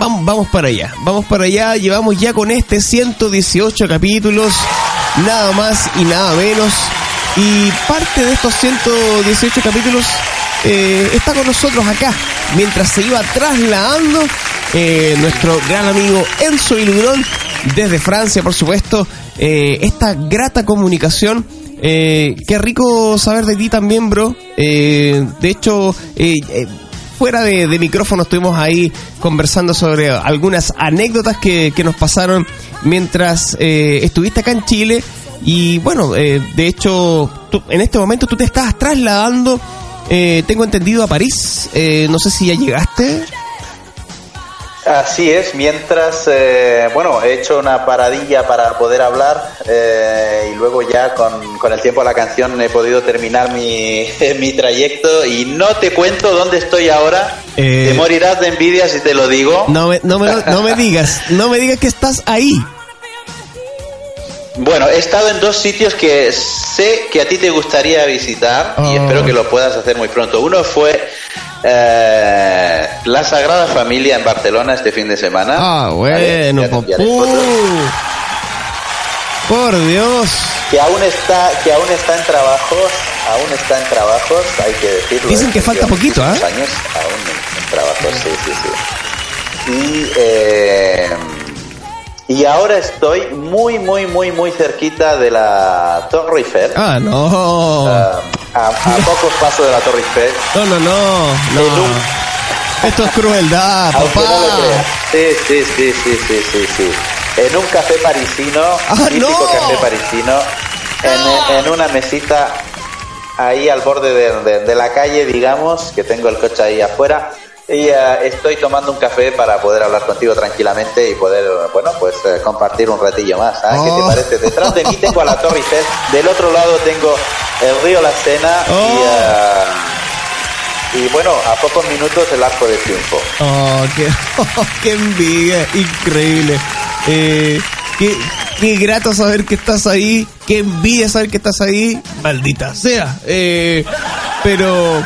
vamos, vamos para allá, vamos para allá, llevamos ya con este 118 capítulos, nada más y nada menos. Y parte de estos 118 capítulos eh, está con nosotros acá, mientras se iba trasladando eh, nuestro gran amigo Enzo Ilurón desde Francia, por supuesto, eh, esta grata comunicación. Qué rico saber de ti también, bro. De hecho, fuera de, micrófono estuvimos ahí conversando sobre algunas anécdotas que, que nos pasaron mientras estuviste acá en Chile. Y bueno, de hecho, en este momento tú te estás trasladando, eh, tengo entendido, a París. Eh, no sé si ya llegaste. Así es, mientras, eh, bueno, he hecho una paradilla para poder hablar eh, y luego ya con, con el tiempo de la canción he podido terminar mi, mi trayecto y no te cuento dónde estoy ahora. Eh, te morirás de envidia si te lo digo. No me, no, me, no me digas, no me digas que estás ahí. Bueno, he estado en dos sitios que sé que a ti te gustaría visitar y Oh. espero que lo puedas hacer muy pronto. Uno fue eh, la Sagrada Familia en Barcelona este fin de semana. Ah, bueno, fotos. Por Dios. que aún está que aún está en trabajos aún está en trabajos hay que decirlo Dicen ¿eh? que falta poquito, ¿ah? años aún en, en trabajos sí sí sí y eh, y ahora estoy muy muy muy muy cerquita de la Torre Eiffel Ah, no. Ah, a, a pocos pasos de la Torre Eiffel No, no, no. En no. un- Esto es crueldad, papá. no sí sí sí sí sí sí sí en un café parisino Ah, típico no. café parisino en, en una mesita ahí al borde de, de- de la calle, digamos, que tengo el coche ahí afuera. Y eh, estoy tomando un café para poder hablar contigo tranquilamente y poder, bueno, pues eh, compartir un ratillo más. ¿ah? ¿Qué te Oh. parece? Detrás de mí tengo a la Torre Eiffel, del otro lado tengo el río La Sena Oh. y, eh, y, bueno, a pocos minutos el Arco de Triunfo. Oh, qué, qué envidia, increíble. Eh, qué, qué grato saber que estás ahí, qué envidia saber que estás ahí, maldita sea. Eh, pero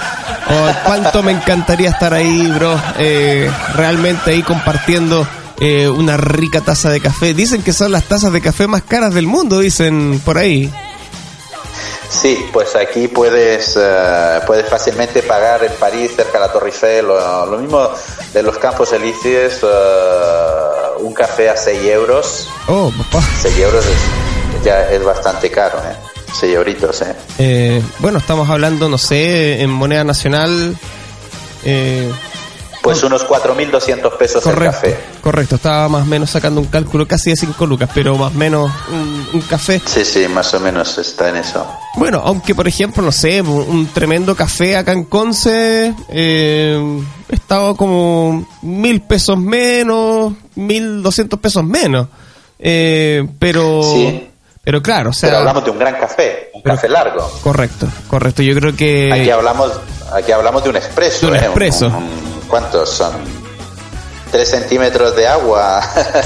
oh, cuánto me encantaría estar ahí, bro. Eh, realmente ahí compartiendo eh, una rica taza de café. Dicen que son las tazas de café más caras del mundo, dicen por ahí. Sí, pues aquí puedes, eh, puedes fácilmente pagar en París, cerca de la Torre Eiffel, lo, lo mismo de los Campos Elíseos, eh, un café a 6 euros. Oh, papá. 6 euros es, ya es bastante caro, ¿eh? 6 euritos, ¿eh? Eh, bueno, estamos hablando, no sé, en moneda nacional. Eh, Pues unos 4.200 pesos el correcto, café. correcto. Estaba más o menos sacando un cálculo casi de 5 lucas, pero más o menos un, un café. Sí, sí, más o menos está en eso. Bueno, aunque por ejemplo, no sé, un, tremendo café acá en Conce eh, estaba como mil pesos menos, mil doscientos pesos menos. Eh, pero, Sí. Pero claro, o sea, Pero hablamos de un gran café, un Pero- café largo. correcto, correcto. Yo creo que Aquí hablamos, aquí hablamos de un expreso. De un ¿eh? expreso. un- ¿Cuántos son? Tres centímetros de agua.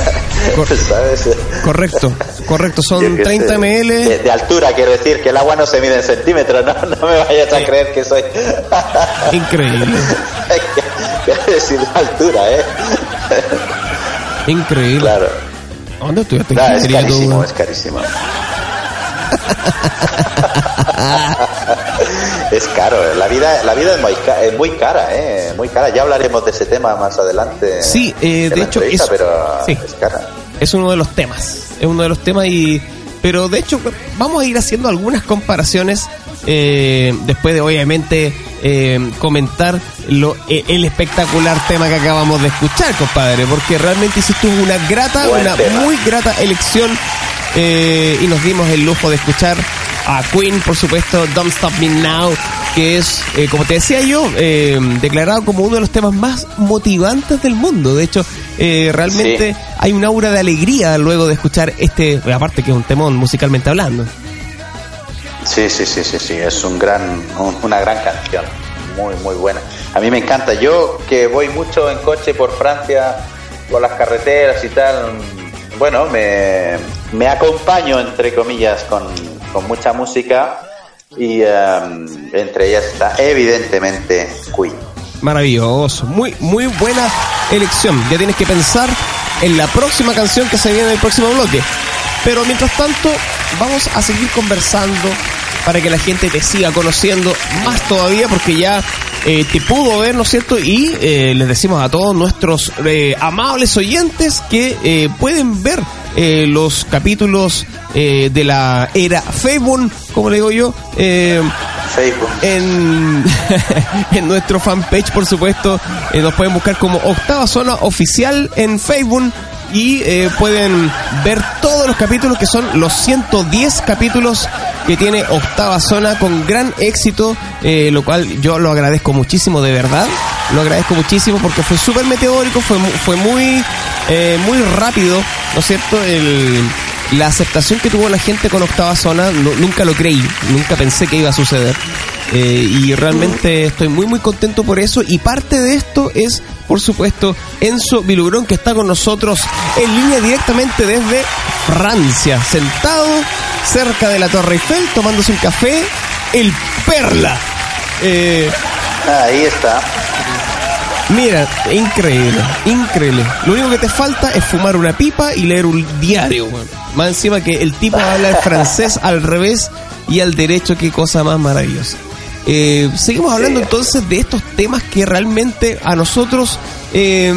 Cor- ¿Sabes? correcto, correcto. Son qué 30 sé. mil. De, de altura, quiero decir, que el agua no se mide en centímetros, no, no me vayas a creer que soy. Increíble, quiero decir de altura, ¿eh? increíble. Claro. ¿Dónde estudiaste Claro, es tú, carísimo, es carísimo. es caro, la vida, la vida es muy, ca- es muy cara, ¿eh? Muy cara. Ya hablaremos de ese tema más adelante. Sí, eh, de hecho, es- pero sí. es cara. es uno de los temas. Es uno de los temas y. Pero de hecho, vamos a ir haciendo algunas comparaciones. eh, después de obviamente eh, comentar lo, eh, el espectacular tema que acabamos de escuchar, compadre. Porque realmente hiciste una grata, Buen una tema. muy grata elección. eh, y nos dimos el lujo de escuchar a Queen, por supuesto, Don't Stop Me Now, que es, eh, como te decía yo, eh, declarado como uno de los temas más motivantes del mundo. De hecho, eh, realmente Sí. hay un aura de alegría luego de escuchar este, aparte que es un temón musicalmente hablando. Sí, sí, sí, sí, sí, es un gran, un- una gran canción, muy, muy buena. A mí me encanta. Yo que voy mucho en coche por Francia, por las carreteras y tal, bueno, me, me acompaño entre comillas con, con mucha música y em, entre ellas está evidentemente Queen. Maravilloso, muy, muy buena elección. Ya tienes que pensar en la próxima canción que se viene en el próximo bloque. Pero mientras tanto, vamos a seguir conversando para que la gente te siga conociendo más todavía, porque ya eh, te pudo ver, ¿no es cierto? Y eh, les decimos a todos nuestros eh, amables oyentes que eh, pueden ver los capítulos de la era Facebook, como le digo yo, Facebook. en, en nuestro fanpage, por supuesto. nos pueden buscar como Octava Zona Oficial en Facebook y eh, pueden ver todos los capítulos que son los 110 capítulos que tiene Octava Zona con gran éxito, eh, lo cual yo lo agradezco muchísimo, de verdad. Lo agradezco muchísimo porque fue súper meteórico, fue, fue muy, eh, muy rápido, ¿no es cierto? El, la aceptación que tuvo la gente con Octava Zona, nunca lo creí, nunca pensé que iba a suceder. Eh, y realmente estoy muy muy contento por eso y parte de esto es por supuesto Enzo Vilugrón que está con nosotros en línea directamente desde Francia, sentado cerca de la Torre Eiffel tomándose un café, el Perla. Eh, Ahí está. Mira, increíble, increíble. Lo único que te falta es fumar una pipa y leer un diario. Más encima que el tipo habla el francés al revés y al derecho, qué cosa más maravillosa. Eh, seguimos hablando entonces de estos temas que realmente a nosotros eh,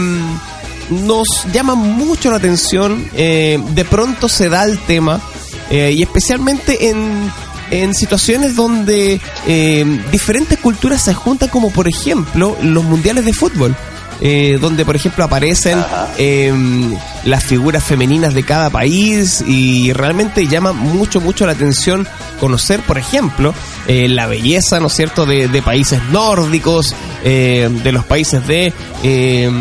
nos llaman mucho la atención. Eh, de pronto se da el tema eh, y especialmente en, en situaciones donde eh, diferentes culturas se juntan, como por ejemplo los mundiales de fútbol. Eh, donde por ejemplo aparecen eh, las figuras femeninas de cada país y realmente llama mucho, mucho la atención conocer, por ejemplo, eh, la belleza, ¿no es cierto?, de, de países nórdicos, eh, de los países de... eh,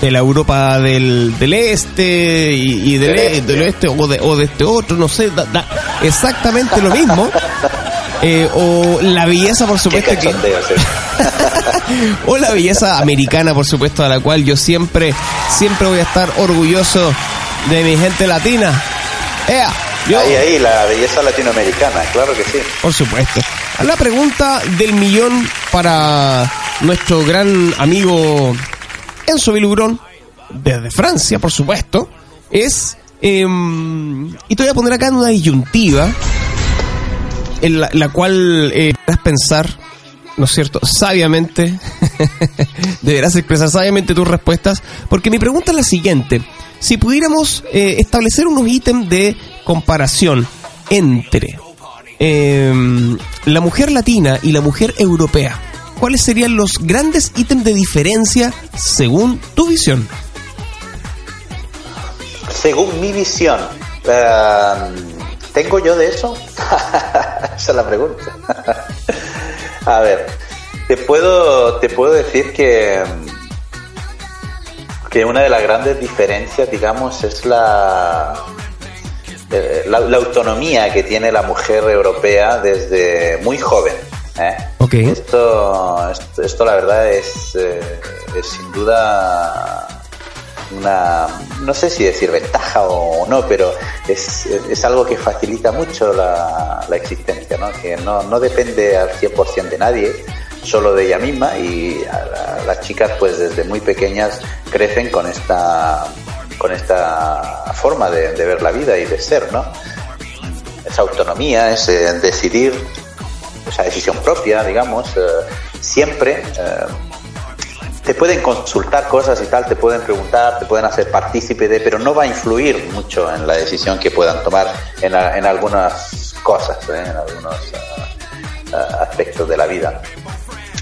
de la Europa del, del este y, y del, Del e- este. del oeste o de, o de este otro, no sé, da- da exactamente lo mismo. Eh, o la belleza, por supuesto, que, o la belleza americana, por supuesto, a la cual yo siempre, siempre voy a estar orgulloso de mi gente latina. ¡Ea! Yo, Ahí, ahí, la belleza latinoamericana, claro que sí. por supuesto. La pregunta del millón para nuestro gran amigo Enzo Vilugrón, desde Francia, por supuesto, es... em, y te voy a poner acá en una disyuntiva, en la, cual eh, deberás pensar, ¿no es cierto?, sabiamente, deberás expresar sabiamente tus respuestas, porque mi pregunta es la siguiente. Si pudiéramos eh, establecer unos ítems de comparación entre em, la mujer latina y la mujer europea, ¿cuáles serían los grandes ítems de diferencia según tu visión? según mi visión, eh, ¿tengo yo de eso? Esa es la pregunta. A ver, te puedo, te puedo decir que, que una de las grandes diferencias, digamos, es la, eh, la, la autonomía que tiene la mujer europea desde muy joven. ¿eh? Ok. Esto, esto, esto la verdad es, eh, es sin duda una, no sé si decir ventaja o no, pero es, es algo que facilita mucho la, existencia, ¿no? que no, no depende al 100% de nadie, solo de ella misma y a la- las chicas pues desde muy pequeñas crecen con esta, con esta forma de, ver la vida y de ser, ¿no? Esa autonomía, ese decidir, esa decisión propia, digamos, eh, siempre eh, te pueden consultar cosas y tal, te pueden preguntar, te pueden hacer partícipe de, pero no va a influir mucho en la decisión que puedan tomar en, a- en algunas cosas, ¿eh? en algunos ah, ah, aspectos de la vida.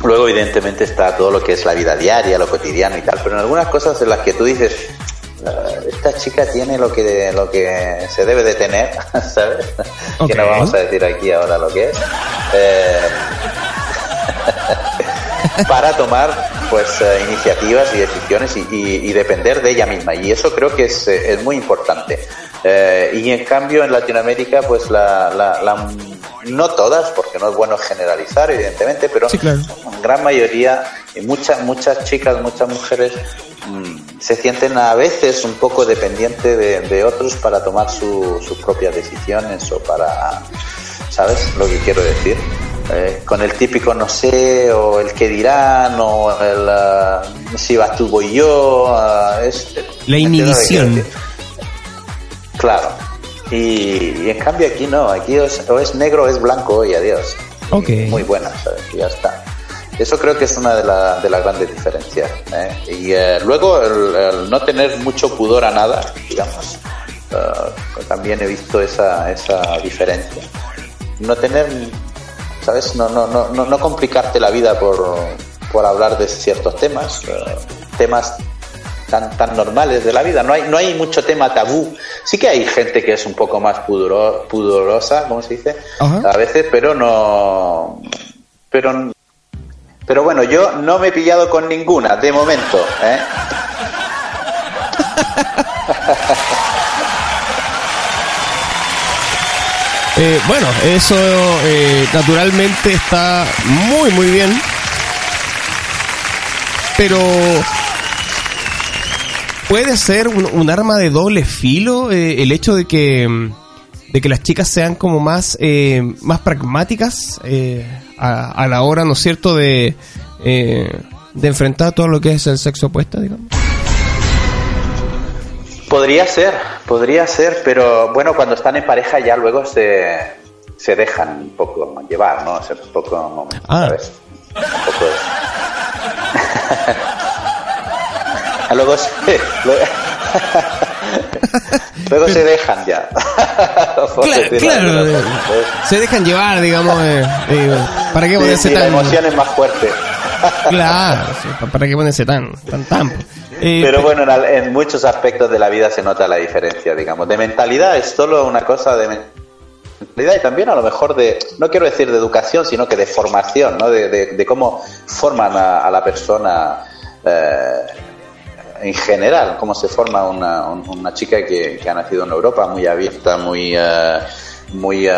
Luego, evidentemente, está todo lo que es la vida diaria, lo cotidiano y tal, pero en algunas cosas en las que tú dices, "Eh, esta chica tiene lo que lo que se debe de tener, ¿sabes? Que no vamos a decir aquí ahora lo que es. Eh, para tomar pues eh, iniciativas y decisiones y, y- y depender de ella misma y eso creo que es, eh, es muy importante Eh, y en cambio en Latinoamérica pues la, la- la- no todas porque no es bueno generalizar evidentemente pero Sí, claro. gran mayoría y muchas muchas chicas muchas mujeres mm, se sienten a veces un poco dependientes de, de otros para tomar su- sus propias decisiones o para ¿sabes lo que quiero decir? Eh, con el típico no sé, o el que dirán, o el ah, si vas tú voy yo. ah, es, La ¿me entiendes lo que quiero inhibición. Claro. Y, y en cambio aquí no, aquí es, o es negro o es blanco y adiós. Ok. Muy buena, ¿sabes? Y ya está. Eso creo que es una de, la- de las grandes diferencias. ¿eh? Y eh, luego el, el no tener mucho pudor a nada, digamos. ah, también he visto esa, esa diferencia. No tener, ¿sabes? No, no, no, no, complicarte la vida por, por hablar de ciertos temas. eh, temas tan, tan normales de la vida. No hay, no hay mucho tema tabú. Sí que hay gente que es un poco más pudoro- pudorosa, ¿cómo se dice? Ajá. A veces, pero no. Pero, pero bueno, yo no me he pillado con ninguna, de momento. ¿eh? Eh, bueno, eso eh, naturalmente está muy, muy bien. Pero puede ser un, arma de doble filo eh, el hecho de que de que las chicas sean como más eh, más pragmáticas eh, a, a la hora, ¿no es cierto?, de de enfrentar todo lo que es el sexo opuesto, digamos. Podría ser, podría ser, pero bueno, cuando están en pareja ya luego se, se dejan un poco llevar, ¿no? O sea, un poco, Ah. ¿sabes? Un poco luego se, luego, luego se dejan ya. Claro, claro, eh, se dejan llevar, digamos, eh, eh, ¿para qué Sí, ponerse sí, la tan emoción es más fuerte. Claro, ¿para qué ponerse tan tan tan? Eh, Pero pe- bueno, en, en muchos aspectos de la vida se nota la diferencia, digamos. De mentalidad es solo una cosa de mentalidad y también a lo mejor de, no quiero decir de educación, sino que de formación, ¿no? De, de- de cómo forman a, a la persona eh, en general, cómo se forma una, un- una chica que, que ha nacido en Europa, muy abierta, muy, eh, muy eh,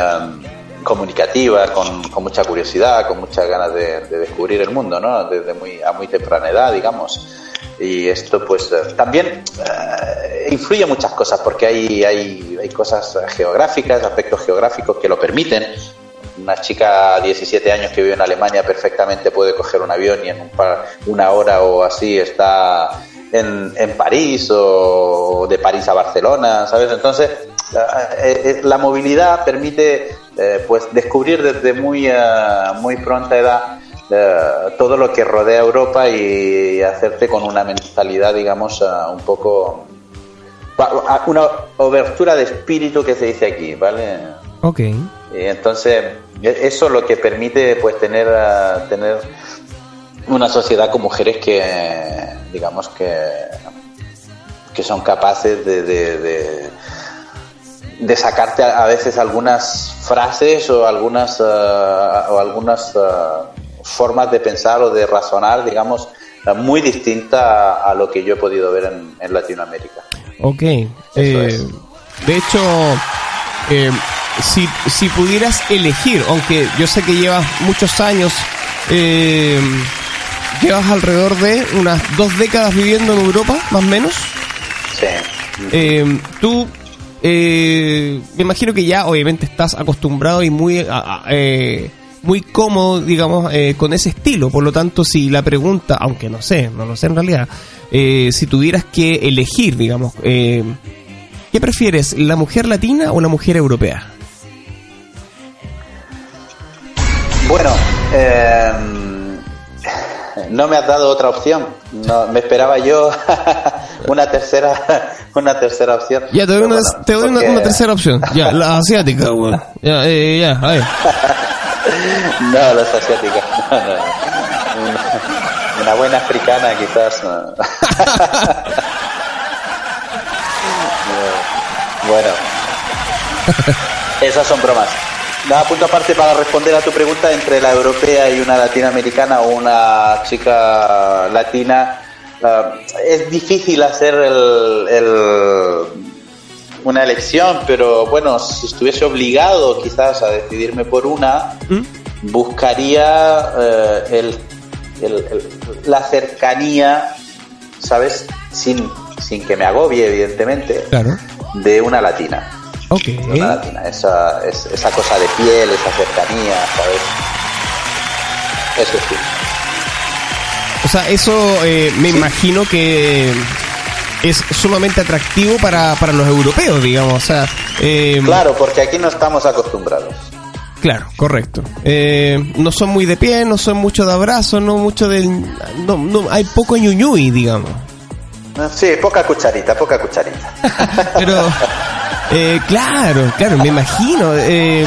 comunicativa, con, mucha curiosidad, con muchas ganas de, de descubrir el mundo, ¿no? Desde muy, a muy temprana edad, digamos. Y esto, pues, eh, también eh, influye muchas cosas, porque hay, hay, hay cosas geográficas, aspectos geográficos que lo permiten. Una chica de 17 años que vive en Alemania perfectamente puede coger un avión y en un par- una hora o así está en, en París o de París a Barcelona, ¿sabes? Entonces, eh, la movilidad permite eh, pues descubrir desde muy, eh, muy pronta edad eh, todo lo que rodea Europa y hacerte con una mentalidad, digamos, eh, un poco... Una obertura de espíritu que se dice aquí, ¿vale? ok. Y entonces, e- eso lo que permite pues tener, tener una sociedad con mujeres que, digamos que, que son capaces de, de, de, de sacarte a, veces algunas frases o algunas, eh, o algunas eh, formas de pensar o de razonar, digamos, eh, muy distinta a, a lo que yo he podido ver en, en Latinoamérica. Ok. eh, de hecho, eh, si, si pudieras elegir, aunque yo sé que llevas muchos años, eh, llevas alrededor de unas dos décadas viviendo en Europa, más o menos. Sí. Eh, tú, eh, me imagino que ya obviamente estás acostumbrado y muy, a- a- eh, muy cómodo, digamos, eh, con ese estilo. Por lo tanto, si la pregunta, aunque no sé, no lo sé en realidad, eh, si tuvieras que elegir, digamos, eh, ¿qué prefieres, la mujer latina o la mujer europea? Bueno, eh, no me has dado otra opción. No, me esperaba yo una tercera, una tercera opción. Ya, te doy, una, bueno, te doy una, porque- una tercera opción. Ya, la asiática, weón. Ya, eh, ya, a ver. No, las asiáticas. No, no, una buena africana, quizás. no. bueno, esas son bromas. Nada, punto aparte para responder a tu pregunta entre la europea y una latinoamericana o una chica latina. Ah, es difícil hacer el- el, una elección, pero bueno, si estuviese obligado quizás a decidirme por una, buscaría eh, el, la cercanía, ¿sabes? Sin, sin que me agobie, evidentemente, Claro. de una latina. Ok. De una latina. Esa, es- esa cosa de piel, esa cercanía, ¿sabes? Eso sí. O sea, eso eh, me imagino que es sumamente atractivo para, para los europeos, digamos. O sea, eh, Claro, porque aquí no estamos acostumbrados. claro, correcto. Eh, no son muy de pie, no son mucho de abrazo, no mucho del... No, no, hay poco ñuñuy, digamos. Sí, poca cucharita, poca cucharita. Pero, eh, claro, claro, me imagino. eh,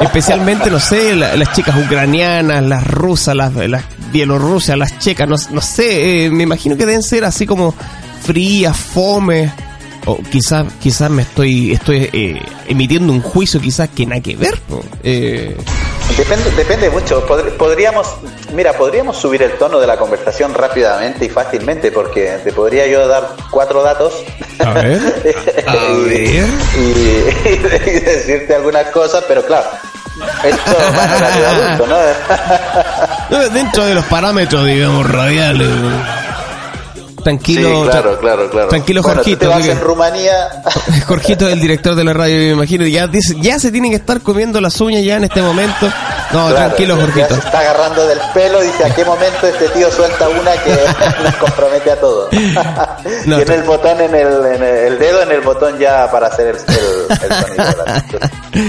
especialmente, no sé, la- las chicas ucranianas, las rusas, las, las bielorrusas, las checas, no, no sé, eh, me imagino que deben ser así como frías, fome. O quizás quizás me estoy estoy eh, emitiendo un juicio quizás que nada que ver. Eh, Depende, depende mucho. Pod- podríamos, mira, podríamos subir el tono de la conversación rápidamente y fácilmente, porque te podría yo dar cuatro datos. A ver, a y, ver. Y, y decirte algunas cosas, pero claro, esto va a de adulto, ¿no? eh, dentro de los parámetros, digamos, radiales. Tranquilo, sí, claro, claro, claro. tranquilo, bueno, Jorgito, Tú te vas porque- en Rumanía. Jorgito es el director de la radio, me imagino. Ya, dice, ya se tienen que estar comiendo las uñas ya en este momento. No, Claro, tranquilo, Jorgito. Se está agarrando del pelo dice a qué momento este tío suelta una que nos compromete a todos. No, Tiene el botón en el, en el, el dedo en el botón ya para hacer el, el, el sonido. ¿verdad?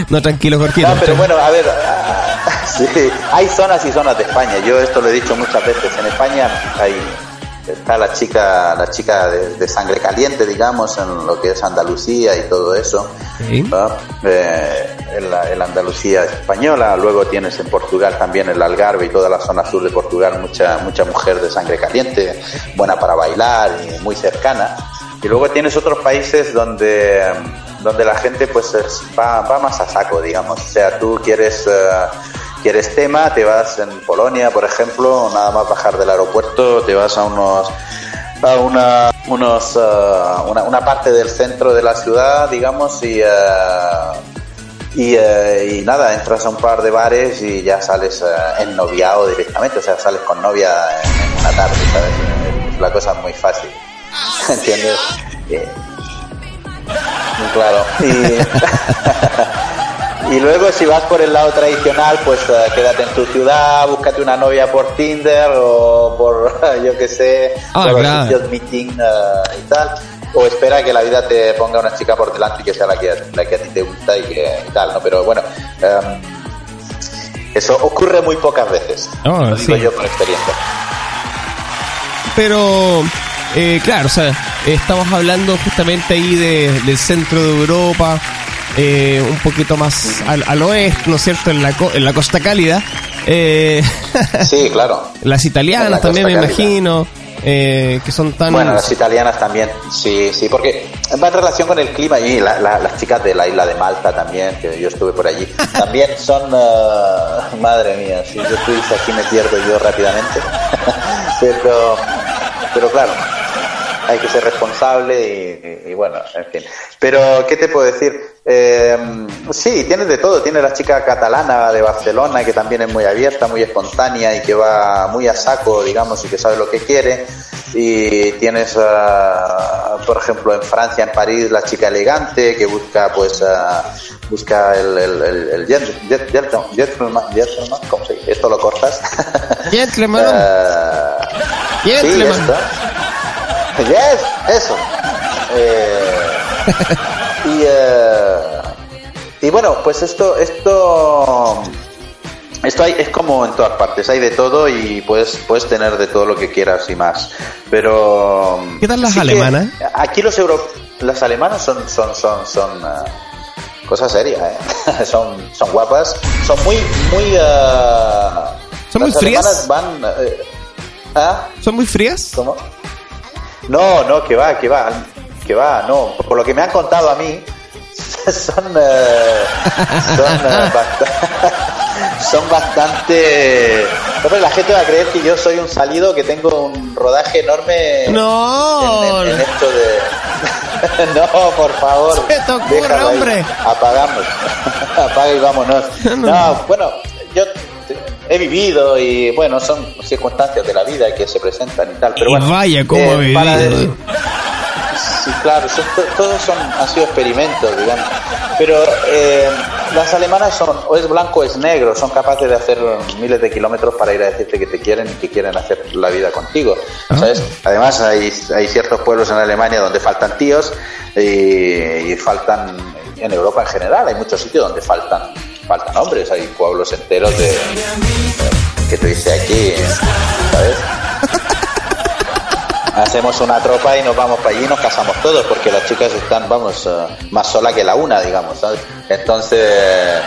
No, tranquilo, Jorgito. No, pero bueno, a ver, ah, sí, hay zonas y zonas de España. Yo esto lo he dicho muchas veces. En España hay está la chica, la chica de, de sangre caliente, digamos, en lo que es Andalucía y todo eso. Sí. ¿no? Eh, en, la, en la Andalucía española, luego tienes en Portugal también el Algarve y toda la zona sur de Portugal mucha mucha mujer de sangre caliente, buena para bailar y muy cercana. Y luego tienes otros países donde donde la gente pues es- va, va más a saco, digamos. O sea, tú quieres eh, quieres tema, te vas en Polonia, por ejemplo, nada más bajar del aeropuerto, te vas a unos a una, unos, eh, una, una parte del centro de la ciudad, digamos, y, eh, y, eh, y nada, entras a un par de bares y ya sales eh, ennoviado directamente, o sea, sales con novia en, en una tarde, ¿sabes? La cosa es muy fácil, ¿entiendes? Eh, claro, y, y luego si vas por el lado tradicional, pues eh, quédate en tu ciudad, búscate una novia por Tinder o por, yo qué sé, Ah, por los sitios meeting eh, y tal. O espera que la vida te ponga una chica por delante y que sea la que, la que a ti te gusta y, que, y tal, ¿no? Pero bueno, em, eso ocurre muy pocas veces. Oh, lo digo sí. yo por experiencia. Pero, eh, claro, o sea, estamos hablando justamente ahí de- del centro de Europa, eh, un poquito más al, al oeste, ¿no es cierto? En la, en la costa cálida. Eh, Sí, claro. las italianas también me cálida. imagino. eh, que son tan... Bueno, las italianas también, sí, sí, porque va en relación con el clima y la- la- las chicas de la isla de Malta también, que yo estuve por allí, también son, eh, madre mía, si yo estuviese aquí me pierdo yo rápidamente, pero, pero claro, hay que ser responsable y, y- y bueno, en fin. Pero, ¿qué te puedo decir? Eh, sí, tienes de todo. Tienes la chica catalana de Barcelona, que también es muy abierta, muy espontánea y que va muy a saco, digamos, y que sabe lo que quiere. Y tienes, ah, por ejemplo, en Francia, en París, la chica elegante que busca, pues, ah, busca el, el, el, el gent- gent- gent- gentleman, gentleman, ¿cómo se dice? Esto lo cortas. Gentleman. Sí, Gentleman. esto. Yes, eso. Eh, y, eh, y bueno, pues esto, esto, esto hay, es como en todas partes, hay de todo y puedes, puedes tener de todo lo que quieras y más. Pero ¿Qué tal las alemanas? Aquí los euro, las alemanas son, son, son, son eh, cosas serias, ¿eh? son, son guapas, son muy, muy, eh, ¿Son muy frías? van, ¿ah? ¿Son muy frías? ¿Cómo? No, no, que va, que va, que va, no. Por lo que me han contado a mí, son, eh, son, eh, bast- son bastante... Hombre, la gente va a creer que yo soy un salido, que tengo un rodaje enorme No. en, en- en esto de... no, por favor. Se te ocurre, hombre. Apagamos. Apaga y vámonos. No, no. No, bueno, yo he vivido y bueno, son circunstancias de la vida que se presentan y tal. Pero Y bueno, vaya cómo eh, para-. Sí, claro, son- to- todos son, han sido experimentos, digamos. Pero eh, las alemanas son o es blanco o es negro, son capaces de hacer miles de kilómetros para ir a decirte que te quieren y que quieren hacer la vida contigo. ¿sabes? Además, hay, hay ciertos pueblos en Alemania donde faltan tíos y, y faltan, en Europa en general, hay muchos sitios donde faltan, faltan hombres, hay pueblos enteros de, que te dice aquí, ¿sabes? hacemos una tropa y nos vamos para allí y nos casamos todos porque las chicas están, vamos, eh, más sola que la una, digamos, ¿sabes? Entonces, eh,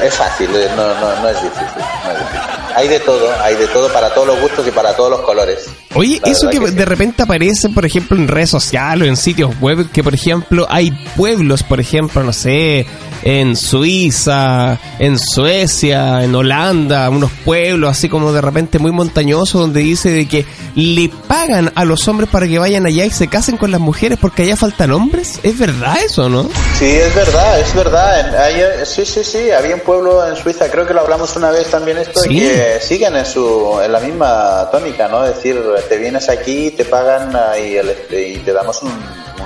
es fácil, eh, no, no, no es difícil, no es difícil. Hay de todo, hay de todo para todos los gustos y para todos los colores. Oye, La eso que, de sí. repente aparece, por ejemplo, en redes sociales o en sitios web, que por ejemplo hay pueblos, por ejemplo, no sé, en Suiza, en Suecia, en Holanda, unos pueblos así como de repente muy montañosos donde dice de que le pagan a los hombres para que vayan allá y se casen con las mujeres porque allá faltan hombres. ¿Es verdad eso, no? Sí, es verdad, es verdad. En- hay, sí, sí, sí, había un pueblo en Suiza, creo que lo hablamos una vez también esto, Sí. que siguen en su en la misma tónica, ¿no? Es decir, te vienes aquí, te pagan y, el- y te damos un,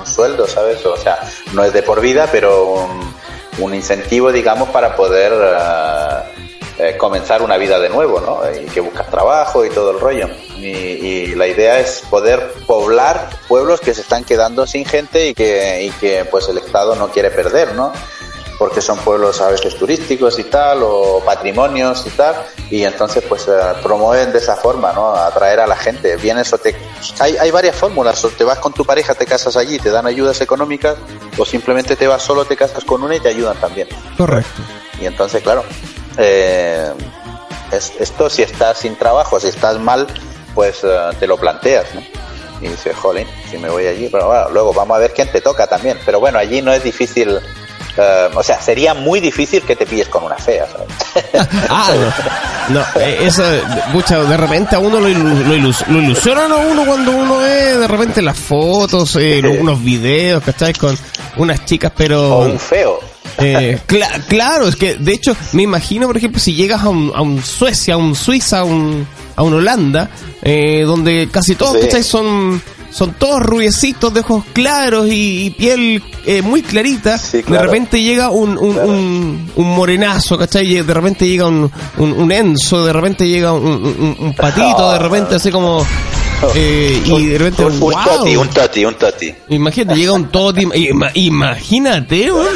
sueldo, ¿sabes? O sea, no es de por vida, pero un, un incentivo, digamos, para poder ah, eh, comenzar una vida de nuevo, ¿no? Y que buscas trabajo y todo el rollo. Y, y la idea es poder poblar pueblos que se están quedando sin gente y que, y que pues el Estado no quiere perder, ¿no? Porque son pueblos a veces turísticos y tal, o patrimonios y tal, y entonces pues eh, promueven de esa forma, ¿no? Atraer a la gente. Vienes o te... Hay, hay varias fórmulas, o te vas con tu pareja, te casas allí, te dan ayudas económicas, o simplemente te vas solo, te casas con una y te ayudan también. Correcto. Y entonces, claro, eh, es- esto si estás sin trabajo, si estás mal, pues eh, te lo planteas, ¿no? Y dices, jolín, si me voy allí, pero bueno, luego vamos a ver quién te toca también. Pero bueno, allí no es difícil, eh, o sea, sería muy difícil que te pilles con una fea, ¿sabes? Ah, no. No, eh, eso, mucha, de repente a uno lo, ilu- lo, ilus- lo ilusionan a uno cuando uno ve de repente las fotos, eh, unos videos, ¿cachai? Con unas chicas, pero... O un feo. Eh, cla- claro, es que de hecho me imagino, por ejemplo, si llegas a un, a un Suecia, a un Suiza, a un, a un Holanda, eh, donde casi todos, Sí. ¿cachai? Son, son todos rubiecitos, de ojos claros y, y piel eh, muy clarita. Sí, De repente llega un, un, Claro. un, un morenazo, ¿cachai? De repente llega un, un, Enzo, de repente llega un patito, de repente así como... eh, y de repente, un, un wow. toti, un toti, un toti. Imagínate, llega un Toti. ima- imagínate, weón.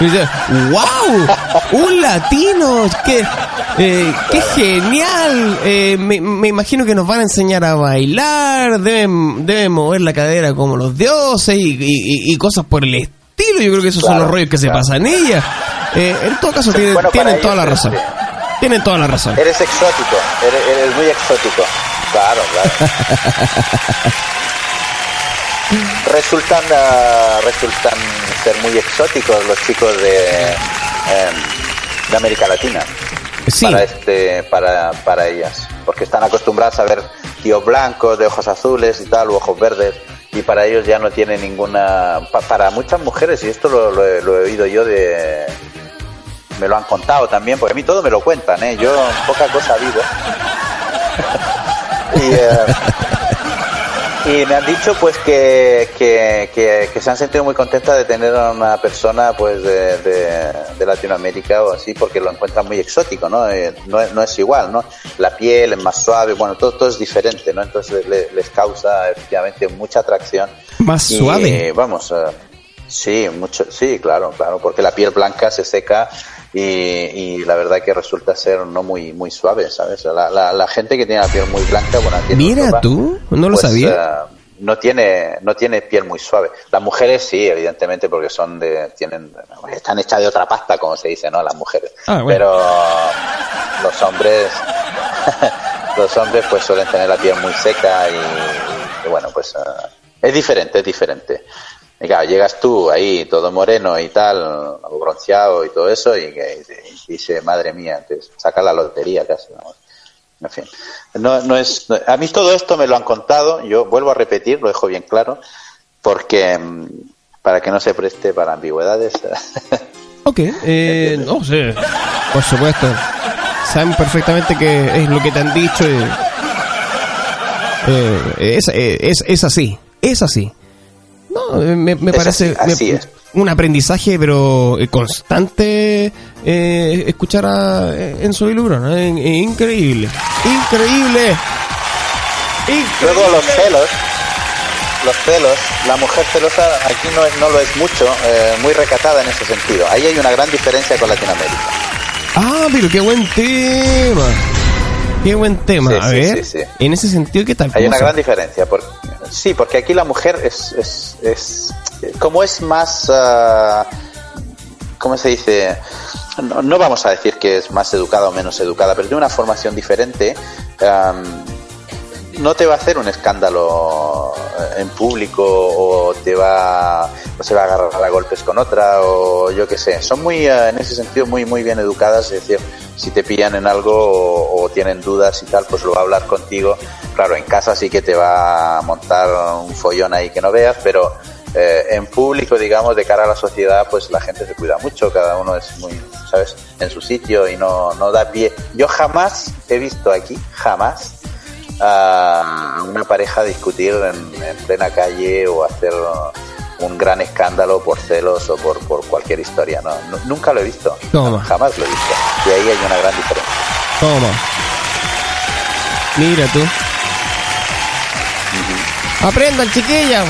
Y dice, ¡Wow! ¡Un latino! ¡Qué, eh, qué genial! Eh, me, me imagino que nos van a enseñar a bailar, deben, deben mover la cadera como los dioses y, y- cosas por el estilo. Yo creo que esos son los rollos que se pasan ella. Eh, en todo caso, tienen, Bueno, tienen ellos, toda la sí. razón. Tienen toda la razón. Eres exótico, eres, eres muy exótico. Claro, claro. resultan, ah, resultan ser muy exóticos los chicos de, em, de América Latina. Sí. Para, este, para, para ellas. Porque están acostumbradas a ver tíos blancos, de ojos azules y tal, u ojos verdes. Y para ellos ya no tiene ninguna. pa- para muchas mujeres, y esto lo, lo he- lo he oído yo de, me lo han contado también, porque a mí todo me lo cuentan, ¿eh? Yo poca cosa vivo. Y, eh, y me han dicho pues que, que, que- que se han sentido muy contentas de tener a una persona pues de, de- de Latinoamérica o así porque lo encuentran muy exótico, ¿no? Eh, no, es- no es igual, ¿no? La piel es más suave, bueno, todo, todo es diferente, ¿no? Entonces le- les causa efectivamente mucha atracción. Más Y, suave. eh, vamos, eh, sí, mucho, sí, claro, claro, porque la piel blanca se seca y, y la verdad que resulta ser no muy muy suave, ¿sabes? La, la, la gente que tiene la piel muy blanca, bueno, en Mira Europa, tú, no lo sabía. eh, no tiene no tiene piel muy suave. Las mujeres sí, evidentemente, porque son de tienen están hechas de otra pasta, como se dice, ¿no? Las mujeres. Ah, bueno. Pero los hombres los hombres pues suelen tener la piel muy seca y, y bueno, pues eh, es diferente, es diferente. Claro, llegas tú ahí todo moreno y tal, bronceado y todo eso y, y dice, madre mía, te saca la lotería casi. En fin, no, no es, a mí todo esto me lo han contado, yo vuelvo a repetir, lo dejo bien claro, porque mm, para que no se preste para ambigüedades. Ok, eh, no sé, por supuesto. Saben perfectamente que es lo que te han dicho y... eh, eh, es, es así, es así. No, eh, me, parece así, así me- es. un aprendizaje, pero eh, constante eh, escuchar a eh, Enzo. Eh, eh, increíble, increíble. Luego los celos, los celos, la mujer celosa aquí no, es, no lo es mucho, eh, muy recatada en ese sentido. Ahí hay una gran diferencia con Latinoamérica. Ah, pero qué buen tema. Qué buen tema. Sí, a sí, ver, sí, sí. en ese sentido, ¿qué tal? Hay ¿Cómo una gran diferencia. Porque, sí, porque aquí la mujer es, es, es como es más, ah, ¿cómo se dice? No, no vamos a decir que es más educada o menos educada, pero tiene una formación diferente. No te va a hacer un escándalo eh, en público o te va o se va a agarrar a golpes con otra o yo qué sé. Son muy eh, en ese sentido muy muy bien educadas es decir si te pillan en algo o, o tienen dudas y tal pues lo va a hablar contigo. Claro en casa sí que te va a montar un follón ahí que no veas pero eh, en público digamos de cara a la sociedad pues la gente se cuida mucho cada uno es muy sabes en su sitio y no no da pie. Yo jamás he visto aquí jamás a una pareja discutir en, en plena calle o hacer un gran escándalo por celos o por, por cualquier historia. No, Nu- nunca lo he visto. Toma. Jamás lo he visto. Y ahí hay una gran diferencia. Toma. Mira tú. Aprendan, chiquilla.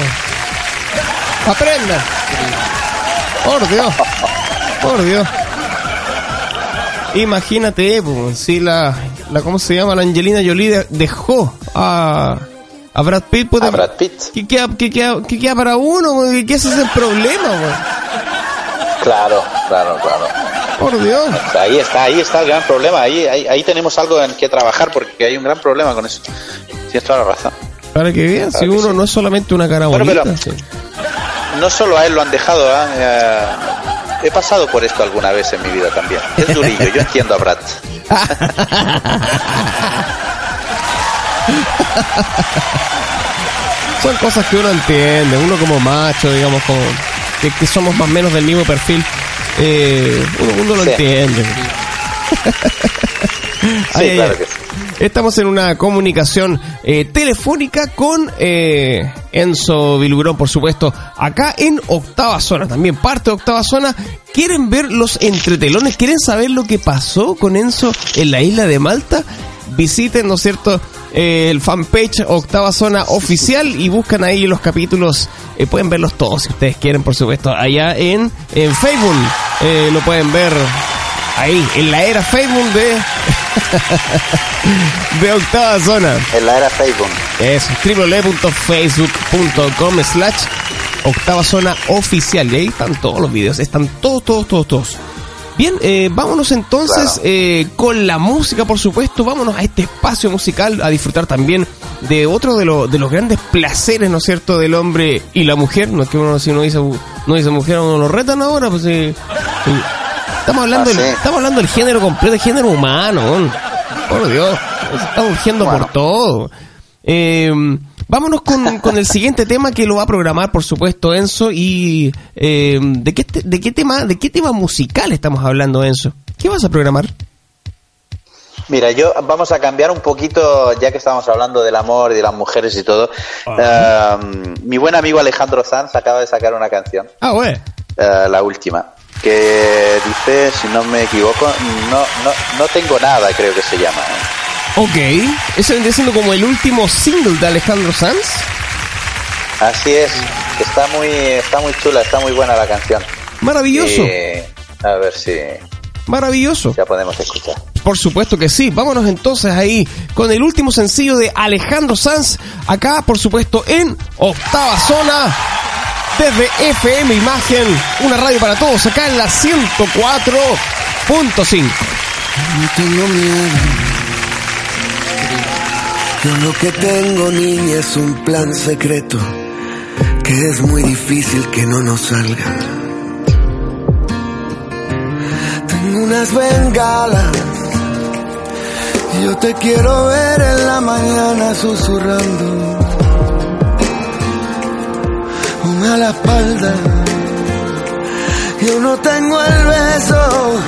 Aprendan. Por Dios. Por Dios. Imagínate, si la, la, ¿cómo se llama? La Angelina Jolie de- dejó a, a Brad Pitt. pues, A Brad Pitt. ¿Qué queda, qué queda- qué queda para uno? po? ¿Qué ese es el problema? Claro, claro, claro. po? Por Dios. Ahí está, ahí está el gran problema. Ahí, ahí, ahí tenemos algo en que trabajar porque hay un gran problema con eso. Tienes toda la razón. Para que vean, si Claro que uno sí. no es solamente una cara Bueno, bonita. pero- sí. No solo a él lo han dejado, ¿eh? He pasado por esto alguna vez en mi vida también. Es durillo, yo entiendo a Brad. Son cosas que uno entiende, uno como macho, digamos, como que, que somos más o menos del mismo perfil, eh, uno, uno lo Sí. entiende. Sí, Ay, ay, claro ay. que sí. Estamos en una comunicación eh, telefónica con eh, Enzo Vilugrón, por supuesto, acá en Octava Zona, también parte de Octava Zona. ¿Quieren ver los entretelones? ¿Quieren saber lo que pasó con Enzo en la isla de Malta? Visiten, ¿no es cierto?, eh, el fanpage Octava Zona Oficial y buscan ahí los capítulos. eh, pueden verlos todos si ustedes quieren, por supuesto, allá en, en Facebook. eh, lo pueden ver ahí, en la era Facebook de, de Octava Zona. En la era Facebook. Es www.facebook.com slash octava zona oficial. Y ahí están todos los videos. Están todos, todos, todos, todos. Bien, eh, vámonos entonces Claro. eh, con la música, por supuesto. Vámonos a este espacio musical a disfrutar también de otro de, los de los grandes placeres, ¿no es cierto?, del hombre y la mujer. No es que uno, si uno dice, no dice mujer, uno lo retan ahora, pues sí. Estamos hablando, Ah, del, sí. estamos hablando del género completo, del género humano. Por Dios, está urgiendo Bueno. por todo. Eh, vámonos con, con el siguiente tema que lo va a programar, por supuesto, Enzo. Y eh, de qué te- de qué tema de qué tema musical estamos hablando, Enzo. ¿Qué vas a programar? Mira, yo vamos a cambiar un poquito, ya que estamos hablando del amor y de las mujeres y todo. Eh, mi buen amigo Alejandro Sanz acaba de sacar una canción, Ah, bueno. eh, la última, que dice, si no me equivoco, no, no, no tengo nada, creo que se llama. Ok. Eso vendría siendo como el último single de Alejandro Sanz. Así es, está muy, está muy chula, está muy buena la canción. Maravilloso. A ver si Maravilloso. ya podemos escuchar. Por supuesto que sí. Vámonos entonces ahí con el último sencillo de Alejandro Sanz. Acá, por supuesto, en Octava Zona. Desde FM Imagen. Una radio para todos. Acá en la 104.5. No tengo miedo. Yo lo que tengo, niña, es un plan secreto que es muy difícil que no nos salga. Tengo unas bengalas. Yo te quiero ver en la mañana susurrando. A la espalda. Yo no tengo el beso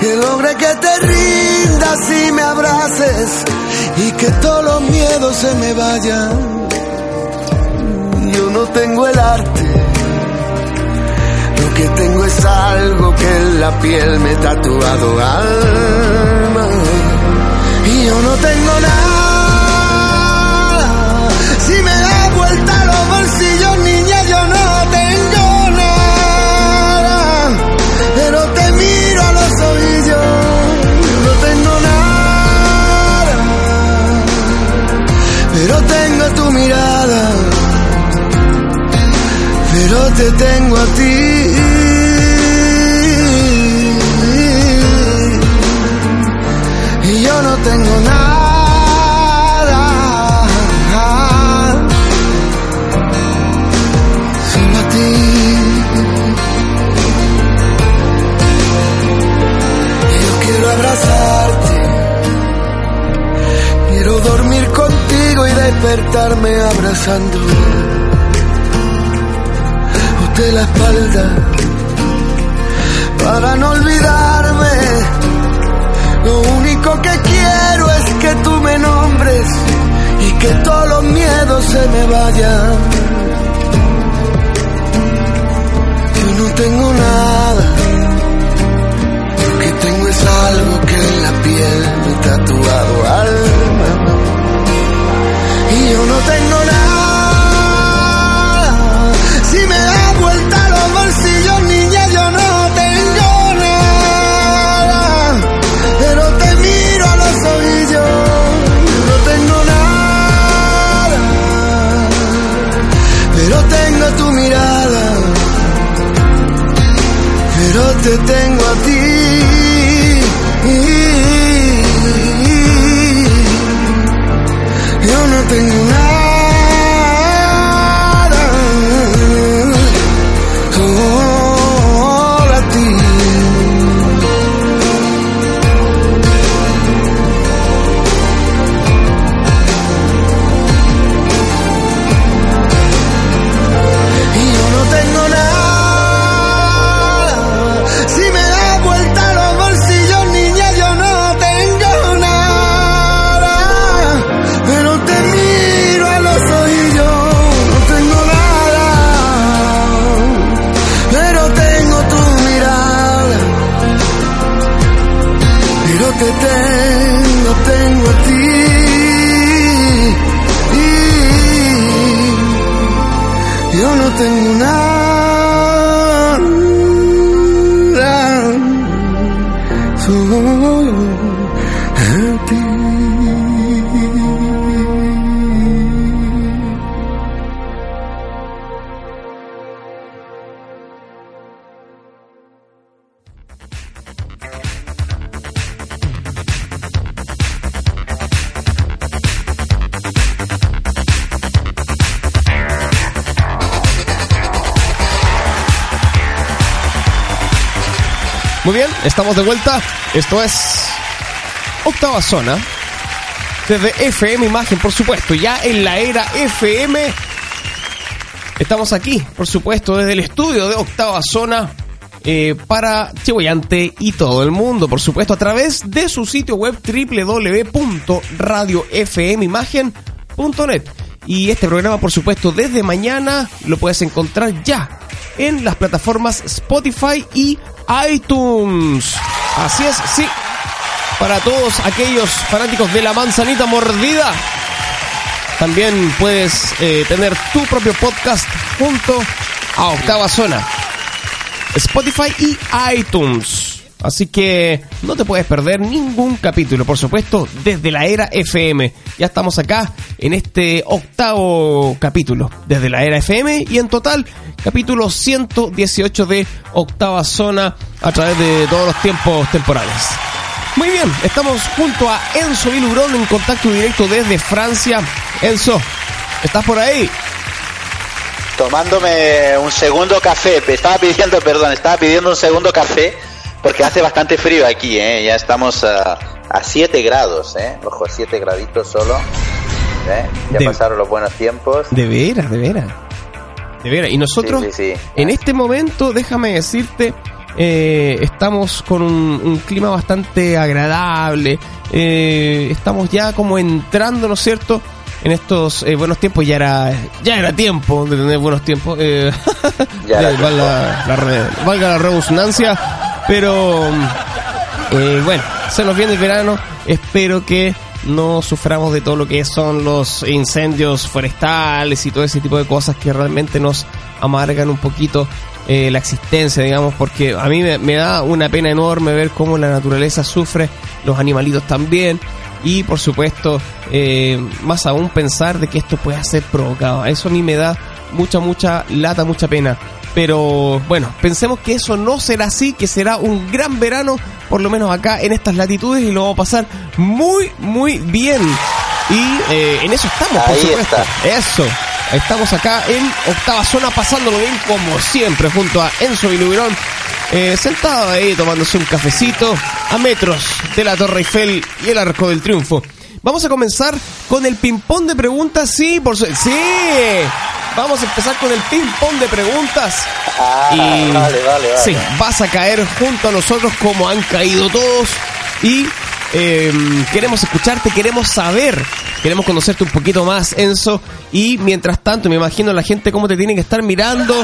que logre que te rindas y me abraces y que todos los miedos se me vayan. Yo no tengo el arte, lo que tengo es algo que en la piel me he tatuado alma. Y yo no tengo nada, si me da vuelta te tengo a ti. Y yo no tengo nada, solo a ti. Yo quiero abrazarte, quiero dormir contigo y despertarme abrazándote. Usted la espalda para no olvidarme. Lo único que quiero es que tú me nombres y que todos los miedos se me vayan. Yo no tengo nada. Lo que tengo es algo que en la piel me tatuado alma. Y yo no tengo nada. Te tengo a ti. Estamos de vuelta. Esto es Octava Zona. Desde FM Imagen, por supuesto, ya en la era FM. Estamos aquí, por supuesto, desde el estudio de Octava Zona eh, para Chihuayante y todo el mundo, por supuesto, a través de su sitio web www.radiofmimagen.net. Y este programa, por supuesto, desde mañana lo puedes encontrar ya en las plataformas Spotify y iTunes. Así es, sí. Para todos aquellos fanáticos de la manzanita mordida, también puedes eh, tener tu propio podcast junto a Octava Zona. Spotify y iTunes. Así que no te puedes perder ningún capítulo, por supuesto, desde la era FM. Ya estamos acá en este octavo capítulo, desde la era FM y en total capítulo 118 de octava zona a través de todos los tiempos temporales. Muy bien, estamos junto a Enzo Vilurón en contacto directo desde Francia. Enzo, ¿estás por ahí? Tomándome un segundo café. Estaba pidiendo, perdón, estaba pidiendo un segundo café porque hace bastante frío aquí, ¿eh? Ya estamos a, a 7 grados, ¿eh? Ojo, 7 graditos solo. ¿eh? Ya De- pasaron los buenos tiempos. De veras, de veras. De veras. Y nosotros, Sí, sí, sí. en este momento, déjame decirte, eh, estamos con un, un clima bastante agradable. eh, estamos ya como entrando, ¿no es cierto? En estos eh, buenos tiempos ya era ya era tiempo de tener buenos tiempos. eh, Ya era valga, la, la re- valga la redundancia, pero eh, bueno, se nos viene el verano. Espero que no suframos de todo lo que son los incendios forestales y todo ese tipo de cosas que realmente nos amargan un poquito eh, la existencia, digamos, porque a mí me, da una pena enorme ver cómo la naturaleza sufre, los animalitos también. Y por supuesto, eh, más aún pensar de que esto pueda ser provocado. Eso a mí me da mucha, mucha lata, mucha pena. Pero bueno, pensemos que eso no será así, que será un gran verano, por lo menos acá en estas latitudes, y lo vamos a pasar muy, muy bien. Y eh, en eso estamos, por Ahí supuesto. está. Eso. Estamos acá en octava zona pasándolo bien como siempre junto a Enzo Vilubirón. Eh, sentado ahí tomándose un cafecito a metros de la Torre Eiffel y el Arco del Triunfo. Vamos a comenzar con el ping-pong de preguntas. Sí, por su... Sí. Vamos a empezar con el ping-pong de preguntas. Ah, vale, vale, vale. Sí, vas a caer junto a nosotros como han caído todos. Y eh, queremos escucharte, queremos saber, queremos conocerte un poquito más, Enzo. Y mientras tanto, me imagino la gente cómo te tiene que estar mirando.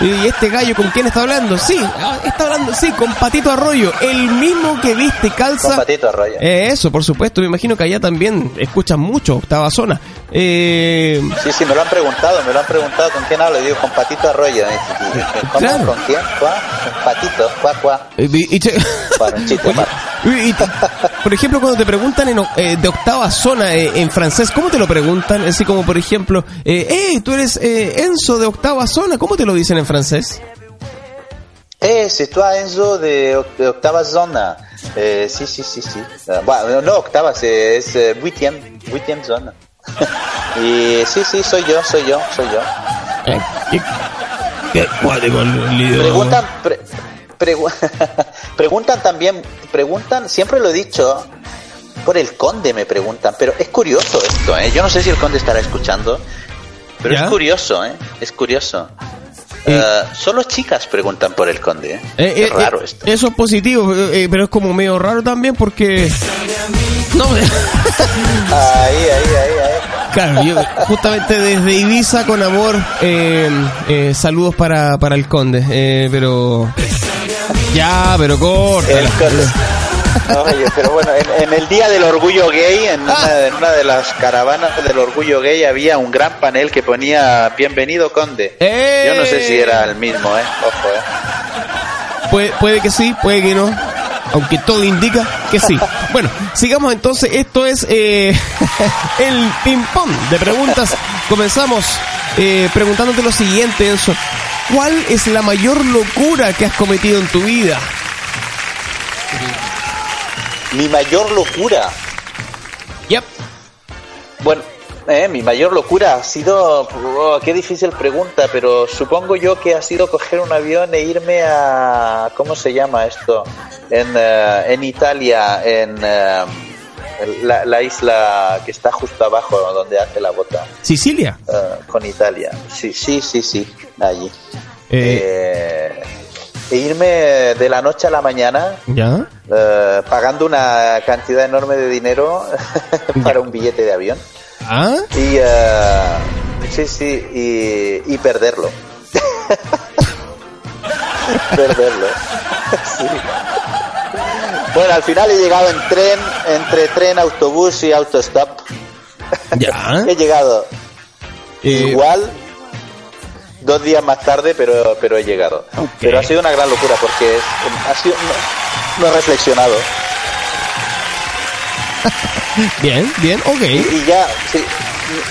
Y este gallo, ¿con quién está hablando? Sí, ah, está hablando, sí, con Patito Arroyo, el mismo que viste calza. Con Patito Arroyo. Eh, eso, por supuesto, me imagino que allá también escuchan mucho Octava Zona. Eh, Sí, sí, me lo han preguntado, me lo han preguntado con quién hablo. Y digo, con Patito Arroyo. ¿eh? ¿Con quién? ¿Cuá? Patito, cuá, cuá. y- y un chiste te- por ejemplo, cuando te preguntan en, eh, de octava zona eh, en francés, ¿cómo te lo preguntan? Así como, por ejemplo, eh, hey, tú eres eh, Enzo de octava zona, ¿cómo te lo dicen en francés? Eh, c'est toi Enzo de, oc- de octava zona. Eh, sí, sí, sí, sí. Eh, bueno, no octava, es eh, huitième, huitième zona. Y sí, sí, soy yo, soy yo, soy yo. Eh, ¿qué-. Preguntan, pre- pregu- preguntan también, preguntan, siempre lo he dicho, por el conde me preguntan, pero es curioso esto, ¿eh? Yo no sé si el conde estará escuchando, pero ¿Ya? es curioso, ¿eh? Es curioso. Eh. Solo chicas preguntan por el conde, ¿eh? Eh, Qué eh, raro esto. Eso es positivo, pero es como medio raro también porque... No, Ahí, ahí, ahí, ahí. Claro, yo justamente desde Ibiza con amor, eh, eh, saludos para, para el conde, eh, pero... Ya, pero corta. El conde. Oye, pero bueno, en, en el día del orgullo gay, en una, en una de las caravanas del orgullo gay, había un gran panel que ponía Bienvenido Conde. ¡Eh! Yo no sé si era el mismo, ¿eh? Ojo, ¿eh? Puede, puede que sí, puede que no. Aunque todo indica que sí. Bueno, sigamos entonces. Esto es eh, el ping-pong de preguntas. Comenzamos eh, preguntándote lo siguiente, Enzo. ¿Cuál es la mayor locura que has cometido en tu vida? Mi mayor locura. Yep. Bueno, Eh, mi mayor locura ha sido, oh, qué difícil pregunta, pero supongo yo que ha sido coger un avión e irme a, ¿cómo se llama esto? En, eh, en Italia, en eh, la, la isla que está justo abajo donde hace la bota, Sicilia. eh, con Italia. Sí, sí, sí, sí, allí. Eh, Eh, e irme de la noche a la mañana ¿Ya? pagando una cantidad enorme de dinero para un billete de avión. ¿Ah? Y eh, sí, sí, y, y perderlo. perderlo. Sí. Bueno, al final he llegado en tren, entre tren, autobús y autostop. ¿Ya? He llegado Eh, igual dos días más tarde, pero pero he llegado. Pero ha sido una gran locura porque es- ha sido, no, no he reflexionado. Bien, bien, ok. Y ya, sí,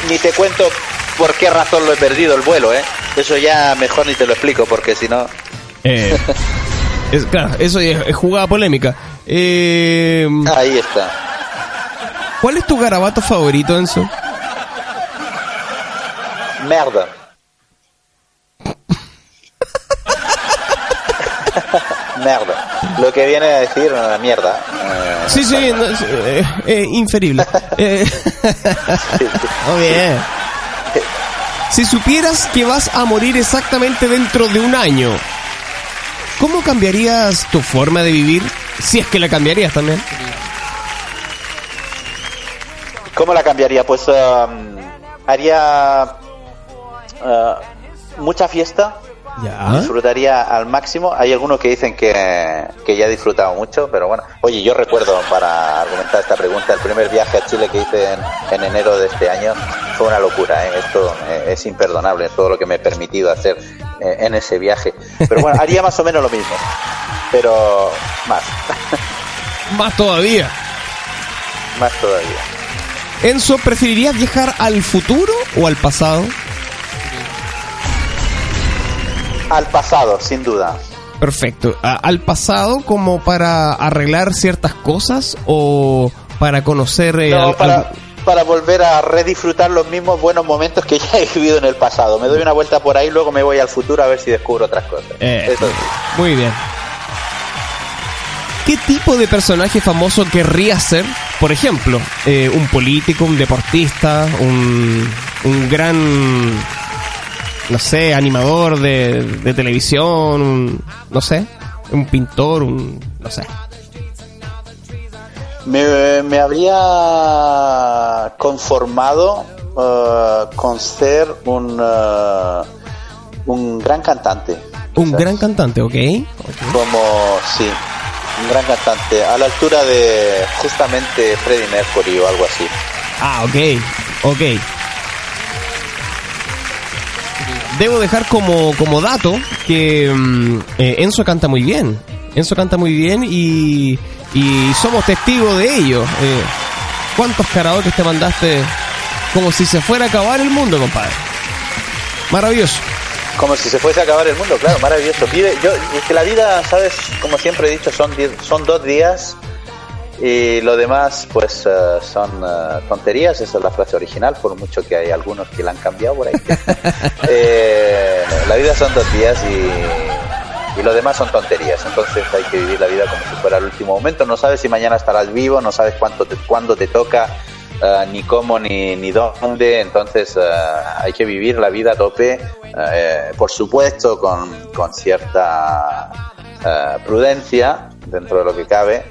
ni te cuento por qué razón lo he perdido el vuelo, ¿eh? Eso ya mejor ni te lo explico, porque si no... Eh, es, claro, eso es, es jugada polémica. Eh, Ahí está. ¿Cuál es tu garabato favorito, Enzo? Merda. Merda. Lo que viene a decir eh, mierda. Eh, Sí, sí, no, eh, eh, inferible. Eh, Muy bien. Si supieras que vas a morir exactamente dentro de un año, ¿cómo cambiarías tu forma de vivir? Si es que la cambiarías también. ¿Cómo la cambiaría? Pues um, haría uh, mucha fiesta, Ya. disfrutaría al máximo. Hay algunos que dicen que, que ya he disfrutado mucho, pero bueno. Oye, yo recuerdo, para argumentar esta pregunta, el primer viaje a Chile que hice en, en enero de este año fue una locura. ¿eh? Esto eh, es imperdonable, todo lo que me he permitido hacer eh, en ese viaje. Pero bueno, haría más o menos lo mismo, pero más, Más todavía. más todavía. Enzo, ¿preferirías viajar al futuro o al pasado? Al pasado, sin duda. Perfecto. ¿Al pasado como para arreglar ciertas cosas o para conocer... eh, No, al- para, al- para volver a redisfrutar los mismos buenos momentos que ya he vivido en el pasado. Me doy una vuelta por ahí, luego me voy al futuro a ver si descubro otras cosas. Eh, Eso sí. Muy bien. ¿Qué tipo de personaje famoso querrías ser? Por ejemplo, eh, un político, un deportista, un, un gran, no sé, animador de, de televisión, un- no sé, un pintor, un, no sé. Me, me habría conformado eh, con ser un, eh, un gran cantante. Un quizás. gran cantante, ¿ok? Como, sí, un gran cantante. A la altura de justamente Freddie Mercury o algo así. Ah, ok, ok. Debo dejar como, como dato que mm, eh, Enzo canta muy bien. Enzo canta muy bien y, y somos testigos de ello. Eh, ¿Cuántos karaoke te mandaste como si se fuera a acabar el mundo, compadre? Maravilloso. Como si se fuese a acabar el mundo, claro, maravilloso. Yo, es que la vida, sabes, como siempre he dicho, son, son dos días y lo demás, pues, eh, son eh, tonterías. Esa es la frase original, por mucho que hay algunos que la han cambiado por ahí. Eh, la vida son dos días y, y lo demás son tonterías. Entonces hay que vivir la vida como si fuera el último momento. No sabes si mañana estarás vivo, no sabes cuánto te, cuándo te toca. ni cómo ni, ni dónde, entonces eh, hay que vivir la vida a tope, eh, por supuesto con, con cierta prudencia dentro de lo que cabe.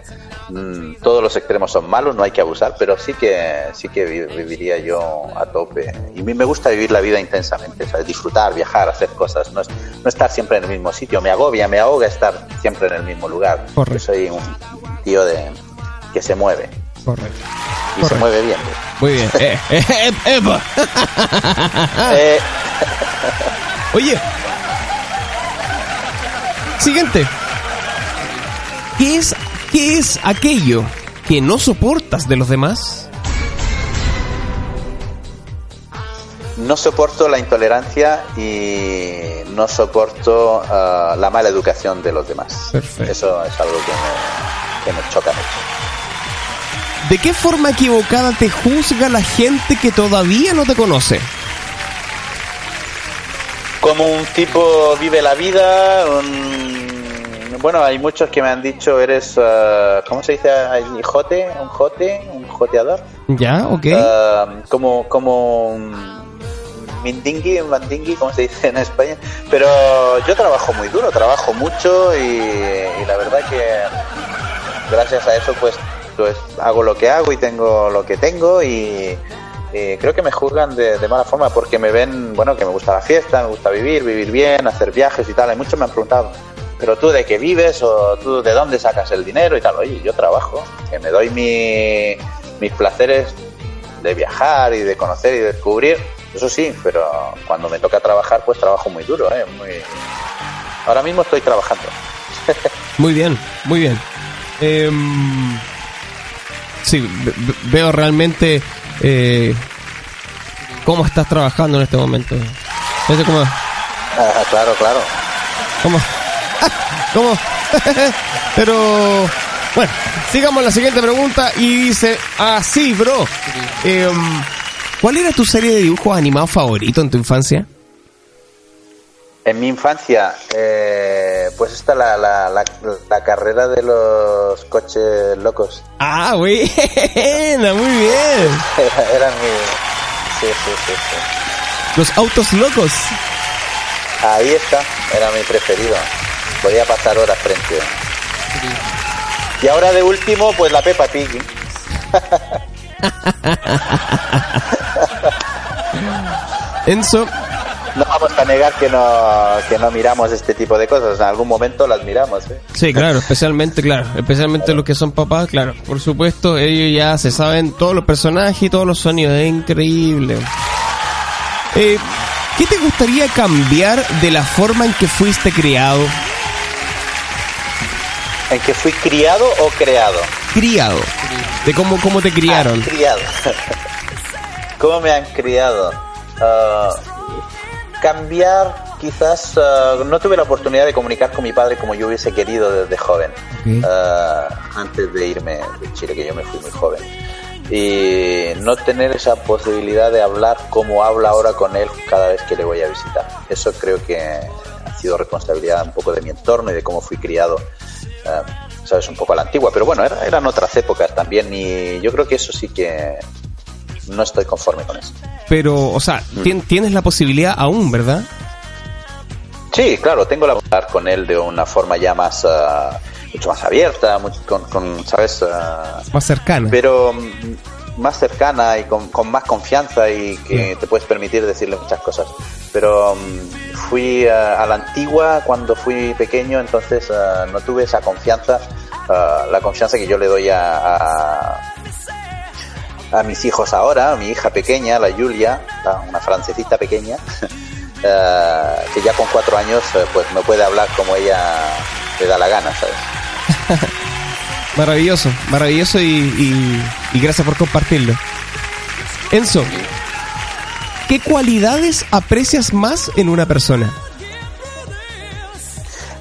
Mm, todos los extremos son malos, no hay que abusar, pero sí que sí que vi- viviría yo a tope. Y a mí me gusta vivir la vida intensamente, ¿sabes? disfrutar, viajar, hacer cosas, no, no estar siempre en el mismo sitio. Me agobia, me ahoga estar siempre en el mismo lugar. Correcto. Yo soy un tío de que se mueve Correcto. y se Correcto. mueve bien. Muy bien. Eh, eh, eh. Eh, Oye. Siguiente. ¿Qué es, ¿Qué es aquello que no soportas de los demás? no soporto la intolerancia y no soporto ah, la mala educación de los demás. Perfecto. Eso es algo que me, que me choca mucho. ¿De qué forma equivocada te juzga la gente que todavía no te conoce? Como un tipo vive la vida, un- bueno, hay muchos que me han dicho, eres, eh, ¿cómo se dice? allí? ¿Jote? ¿Un jote? ¿Un joteador? ¿Ya? ¿Ok? Eh, como, como un mindingui, un mandingui, como se dice en España. Pero yo trabajo muy duro, trabajo mucho y, y la verdad que gracias a eso pues, pues hago lo que hago y tengo lo que tengo y, y creo que me juzgan de, de mala forma porque me ven, bueno, que me gusta la fiesta, me gusta vivir, vivir bien, hacer viajes y tal. Hay muchos me han preguntado, pero tú de qué vives o tú de dónde sacas el dinero y tal. Oye, yo trabajo, que me doy mi- mis placeres de viajar y de conocer y de descubrir, eso sí, pero cuando me toca trabajar, pues trabajo muy duro, ¿eh? Muy... Ahora mismo estoy trabajando. Muy bien, muy bien. Em, sí, ve- ve- veo realmente eh, cómo estás trabajando en este momento. Cómo, Ah, claro, claro. cómo, cómo. Pero bueno, sigamos la siguiente pregunta y dice así, bro. Em, ¿Cuál era tu serie de dibujos animados favorito en tu infancia? En mi infancia, eh, pues está la, la, la, la carrera de los coches locos. Ah, buena, muy bien. Era, era mi... Sí, sí, sí, sí. Los autos locos. Ahí está, era mi preferido. Podía pasar horas frente. Y ahora de último, pues la Peppa Pig. Enzo, No vamos a negar que no, que no miramos este tipo de cosas. En algún momento las miramos. ¿eh? Sí, claro, especialmente, claro, especialmente los que son papás, claro, por supuesto, ellos ya se saben todos los personajes y todos los sonidos, es increíble. Eh, ¿Qué te gustaría cambiar de la forma en que fuiste criado? ¿En que fui criado o creado? Criado, de cómo, cómo te criaron. Ah, criado. ¿Cómo me han criado? Ah, cambiar, quizás ah, no tuve la oportunidad de comunicar con mi padre como yo hubiese querido desde joven. Ok. Ah, antes de irme de Chile, que yo me fui muy joven. Y no tener esa posibilidad de hablar como habla ahora con él cada vez que le voy a visitar. Eso creo que ha sido responsabilidad un poco de mi entorno y de cómo fui criado, ah, sabes, un poco a la antigua. Pero bueno, era- eran otras épocas también y yo creo que eso sí que no estoy conforme con eso. Pero, o sea, tien- tienes la posibilidad aún, ¿verdad? Sí, claro, tengo la hablar con él de una forma ya más, ah, mucho más abierta, mucho- con, con, ¿sabes? Ah, Más cercana. pero mm, más cercana y con, con más confianza y que te puedes permitir decirle muchas cosas. Pero mm, fui ah, a la antigua cuando fui pequeño, entonces ah, no tuve esa confianza, ah, la confianza que yo le doy a, a, a mis hijos ahora, a mi hija pequeña, la Julia, una francesita pequeña, ah, que ya con cuatro años eh, pues me puede hablar como ella le da la gana, ¿sabes? Maravilloso, maravilloso y, y- y gracias por compartirlo. Enzo, ¿qué cualidades aprecias más en una persona?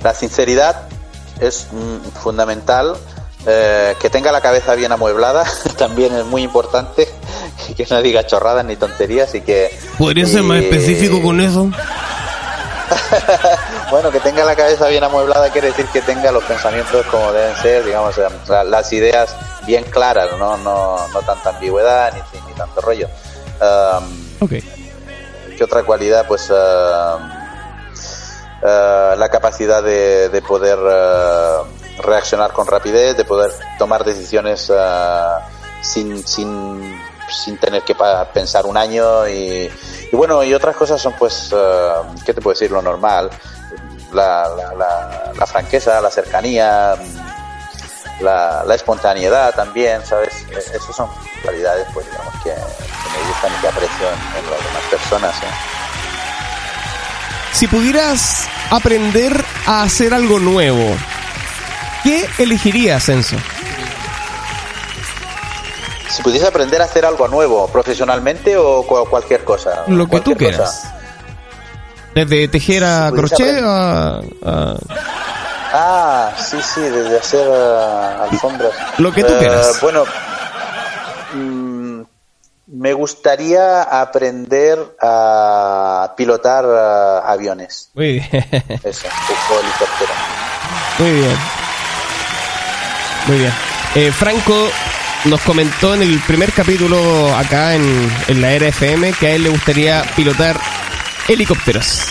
La sinceridad es mm, fundamental. eh, que tenga la cabeza bien amueblada también es muy importante. Y que no diga chorradas ni tonterías y que. ¿Podría ser más eh, específico con eso? Bueno, que tenga la cabeza bien amueblada quiere decir que tenga los pensamientos como deben ser, digamos, la- las ideas bien claras, no, no, no tanta ambigüedad ni, ni tanto rollo. Um. ¿Qué otra cualidad? Pues eh, eh, la capacidad de, de poder eh, reaccionar con rapidez, de poder tomar decisiones eh, sin, sin, sin tener que pensar un año y, bueno, y otras cosas son pues, eh, ¿qué te puedo decir? Lo normal, la, la, la, la franqueza, la cercanía, la, la espontaneidad también, ¿sabes? Eh, Esas son cualidades, pues digamos, que, me gustan y que aprecio en, en las demás personas. ¿eh? Si pudieras aprender a hacer algo nuevo, ¿qué elegirías, Enzo? Si pudiese aprender a hacer algo nuevo, profesionalmente o cu- cualquier cosa. Lo que tú quieras. cosa. Desde tejer a Si crochet a, a- Ah, sí, sí, desde hacer eh, alfombras. Lo que tú Eh, quieras. Bueno, mm, me gustaría aprender a pilotar ah, aviones. Muy bien. Eso, o helicóptero. Muy bien. Muy bien. Eh, Franco nos comentó en el primer capítulo acá en, en la era FM que a él le gustaría pilotar helicópteros.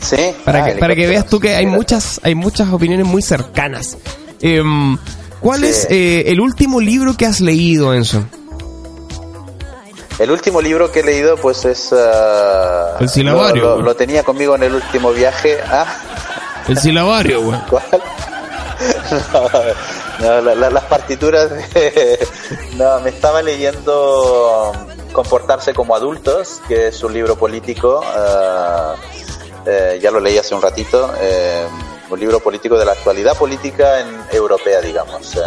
Sí. Para, Ah, que, para que veas tú que hay muchas, hay muchas opiniones muy cercanas. Em, ¿Cuál Sí. es eh, el último libro que has leído, Enzo? El último libro que he leído, pues es. ah, El silabario. Lo, lo- lo tenía conmigo en el último viaje. Ah, El silabario, güey. ¿cuál? No, no, la- la- las partituras. de- no, me estaba leyendo Comportarse como adultos, que es un libro político. ah, eh, ya lo leí hace un ratito. eh, un libro político de la actualidad política en europea, digamos, eh,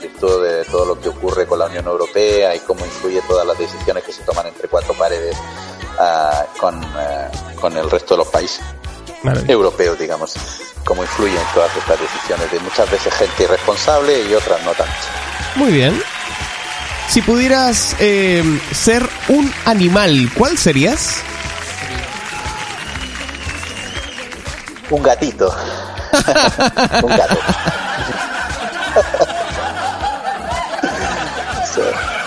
virtud de todo lo que ocurre con la Unión Europea y cómo influye todas las decisiones que se toman entre cuatro paredes ah, con, eh, con el resto de los países Maravilla. europeos, digamos, cómo influyen todas estas decisiones de muchas veces gente irresponsable y otras no tanto. Muy bien. Si pudieras eh, ser un animal, ¿cuál serías? Un gatito. un gato.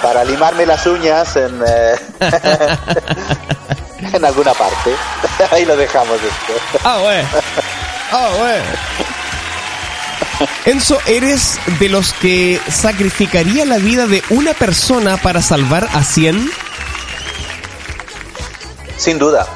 Para limarme las uñas en, eh, en alguna parte. Ahí lo dejamos esto. Ah, güey. Ah, güey. Enzo, ¿eres de los que sacrificaría la vida de una persona para salvar a 100? Sin duda.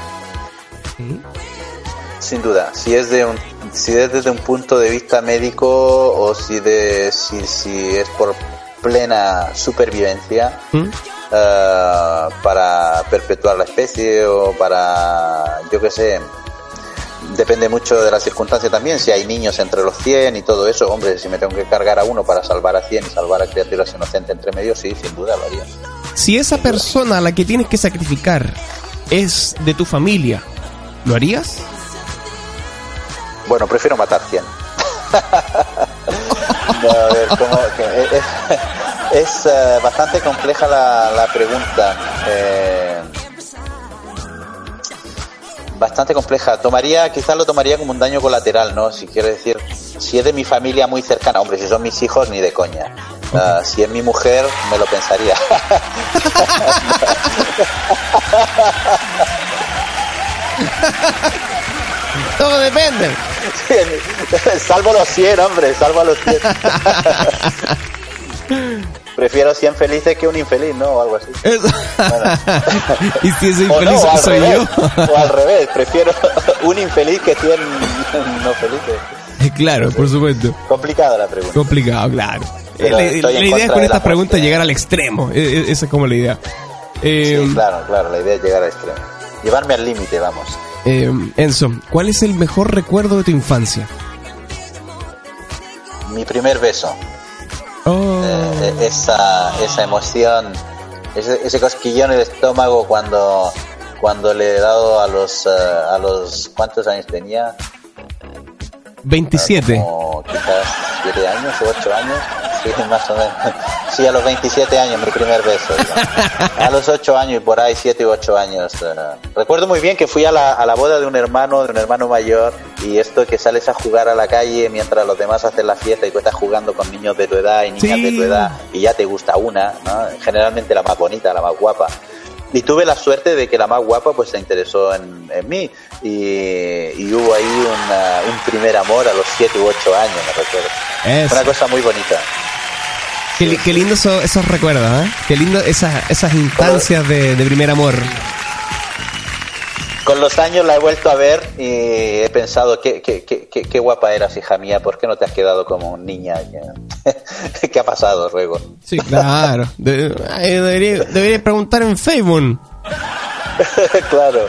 Sin duda. Si es de un, si es desde un punto de vista médico o si de si, si es por plena supervivencia ¿Mm? Eh, para perpetuar la especie o para yo qué sé depende mucho de la circunstancia también si hay niños entre los 100 y todo eso hombre si me tengo que cargar a uno para salvar a 100 y salvar a criaturas inocentes entre medio sí sin duda lo haría Si esa persona a la que tienes que sacrificar es de tu familia, ¿lo harías? Bueno, prefiero matar 100. No, a ver, ¿cómo? que- es es, eh, bastante compleja la, la pregunta. Eh, bastante compleja. Tomaría, quizás lo tomaría como un daño colateral, ¿no? Si quiero decir, si es de mi familia muy cercana, hombre, si son mis hijos, ni de coña. Ah, si es mi mujer, me lo pensaría. Todo depende. salvo los 100, hombre, salvo a los 100. Prefiero 100 felices que un infeliz, ¿no? O algo así. Y si no, infeliz o al soy revés, yo. o al revés, prefiero un infeliz que 100 no felices. claro, por supuesto. Complicada la pregunta. Complicado, claro. Pero la idea es con estas preguntas llegar al extremo. E- e- Esa es como la idea. Eh, Sí, claro, claro, la idea es llegar al extremo. Llevarme al límite, vamos. eh, Enzo, ¿cuál es el mejor recuerdo de tu infancia? Mi primer beso. Oh, Eh, esa, esa emoción, ese, ese cosquillón en el estómago cuando, cuando le he dado a los, eh, a los, ¿cuántos años tenía? 27. Como quizás 7 años o 8 años, sí, más o menos. Sí, a los 27 años, mi primer beso. A los 8 años y por ahí, 7 u 8 años. eh. Recuerdo muy bien que fui a la, a la boda de un hermano, de un hermano mayor, y esto que sales a jugar a la calle mientras los demás hacen la fiesta y tú estás jugando con niños de tu edad y niñas Sí. de tu edad, y ya te gusta una, ¿no? Generalmente la más bonita, la más guapa. Y tuve la suerte de que la más guapa pues se interesó en, en mí y, y hubo ahí una- un primer amor a los 7 u 8 años, me recuerdo. Eso. Una cosa muy bonita. Qué, qué lindo eso- esos recuerdos, ¿eh? Qué lindo esas, esas instancias de, de primer amor. Con los años la he vuelto a ver y he pensado, qué, qué, qué, qué- qué guapa eras, hija mía, ¿por qué no te has quedado como niña? ¿Qué, ¿Qué ha pasado, ruego? Sí, claro. De- ay, debería, debería preguntar en Facebook. claro,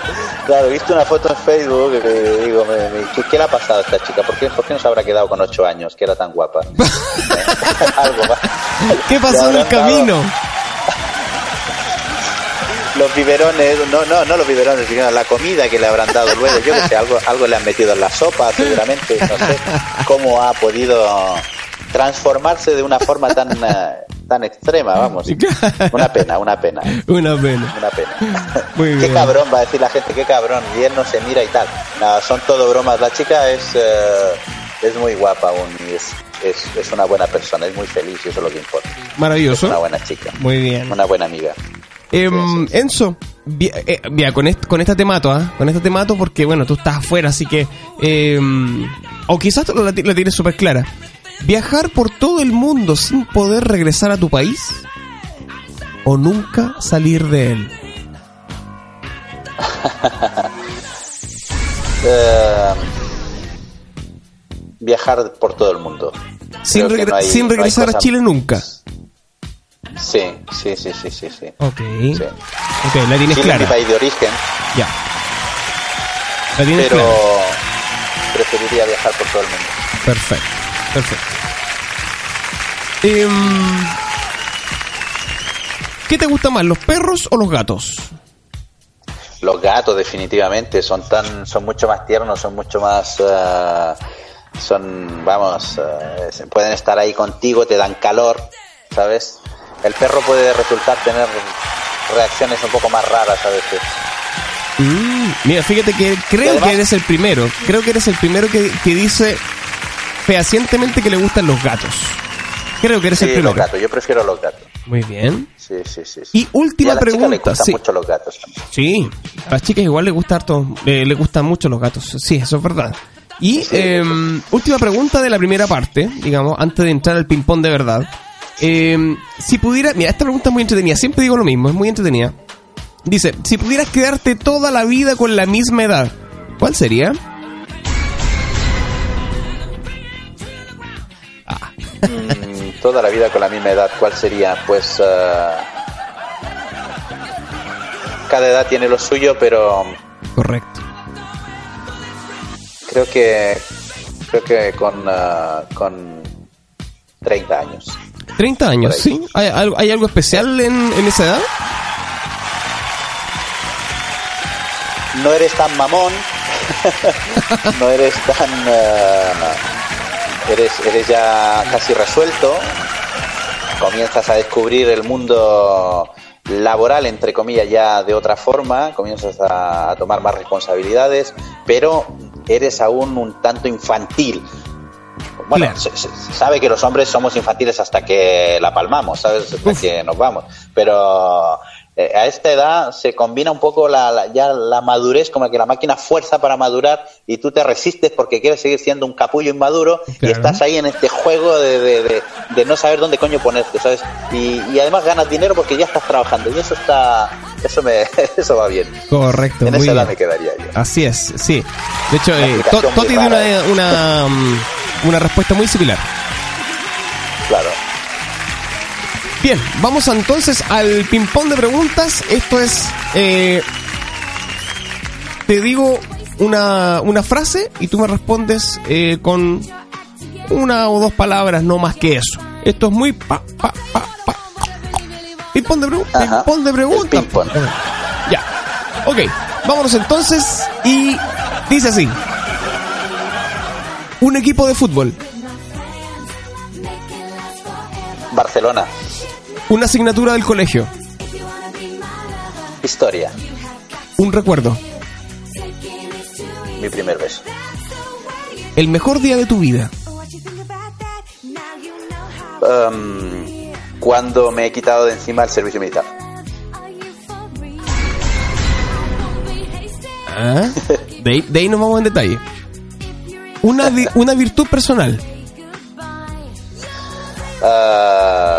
claro, he visto una foto en Facebook y digo, me- me- ¿qué, qué le ha pasado a esta chica? ¿Por qué, ¿Por qué no se habrá quedado con 8 años, que era tan guapa? Algo más. ¿Qué pasó en el dado- camino? Los biberones, no, no, no los biberones, sino la comida que le habrán dado luego, yo que sé, algo, algo le han metido en la sopa, seguramente, no sé cómo ha podido transformarse de una forma tan, eh, tan extrema, vamos. Una pena, una pena. Una pena. Una pena. Muy Qué bien. cabrón, va a decir la gente, qué cabrón. Y él no se mira y tal. Nada, son todo bromas. La chica es, eh, es muy guapa aún y es, es, es una buena persona, es muy feliz y eso es lo que importa. Es Maravilloso. una buena chica, Muy bien. una buena amiga. Em, Enzo, eh, mira, con, est- con esta te mato, ¿ah? Con esta te mato porque, bueno, tú estás afuera, así que... em, o quizás tú la, ti- la tienes súper clara. ¿Viajar por todo el mundo sin poder regresar a tu país? ¿O nunca salir de él? Eh, viajar por todo el mundo. Sin, regre- no no regresar a Chile nunca. Sí, sí, sí, sí, sí. sí. Ok. Sí. Ok, la tienes Chile es mi clara. país de origen, Ya. La tienes pero clara. preferiría viajar por todo el mundo. Perfecto, perfecto. Em, ¿Qué te gusta más, los perros o los gatos? Los gatos definitivamente son tan, son mucho más tiernos, son mucho más, eh, son, vamos, se- pueden estar ahí contigo, te dan calor, ¿sabes? El perro puede resultar tener reacciones un poco más raras a veces. Mm, mira, fíjate que creo además- que eres el primero. Creo que eres el primero que, que dice fehacientemente que le gustan los gatos. Creo que eres Sí, el los primero. gatos, yo prefiero los gatos. Muy bien. Sí, sí, sí. sí. Y última a la chica le pregunta, gustan sí. mucho los gatos también. Sí, a las chicas igual les gusta harto, eh, le gustan mucho los gatos. Sí, eso es verdad. Y em, última pregunta de la primera parte, digamos, antes de entrar al ping-pong de verdad. Em, si pudiera, mira, esta pregunta es muy entretenida, siempre digo lo mismo, es muy entretenida. Dice, si pudieras quedarte toda la vida con la misma edad, ¿cuál sería? Mm, toda la vida con la misma edad, ¿cuál sería? Pues eh, cada edad tiene lo suyo, pero Correcto. creo que creo que con eh, con 30 años. 30 años. ¿sí? ¿Hay, algo- hay algo especial en, en esa edad? No eres tan mamón, no eres tan eh, eres eres ya casi resuelto. Comienzas a descubrir el mundo laboral, entre comillas, ya de otra forma, comienzas a tomar más responsabilidades, pero eres aún un tanto infantil. Bueno, Claro. se, se- sabe que los hombres somos infantiles hasta que la palmamos, ¿sabes? Hasta Uf. que nos vamos. Pero eh, a esta edad se combina un poco la, la- ya la madurez, como que la máquina fuerza para madurar y tú te resistes porque quieres seguir siendo un capullo inmaduro y estás ahí en este juego de, de- de- de no saber dónde coño ponerte, ¿sabes? Y, y además ganas dinero porque ya estás trabajando y eso está, eso me, eso va bien. Correcto, En muy esa edad bien. me quedaría yo. Así es, sí. De hecho, eh, Toti dio una, una, mm, una respuesta muy similar. Claro. Bien, vamos entonces al ping-pong de preguntas. Esto es. eh, te digo una, una frase y tú me respondes eh, con una o dos palabras, no más que eso. Esto es muy. Pa, pa, pa, pa. Ping-pong de, pregu- ping-pong de preguntas. Ya. Ok, vámonos entonces y dice así. Un equipo de fútbol, Barcelona. Una asignatura del colegio, Historia. un recuerdo, Mi primer beso. el mejor día de tu vida, Um, cuando me he quitado de encima el servicio militar. ¿Ah? De, ahí, de ahí nos vamos en detalle. Una, una virtud personal, Ah,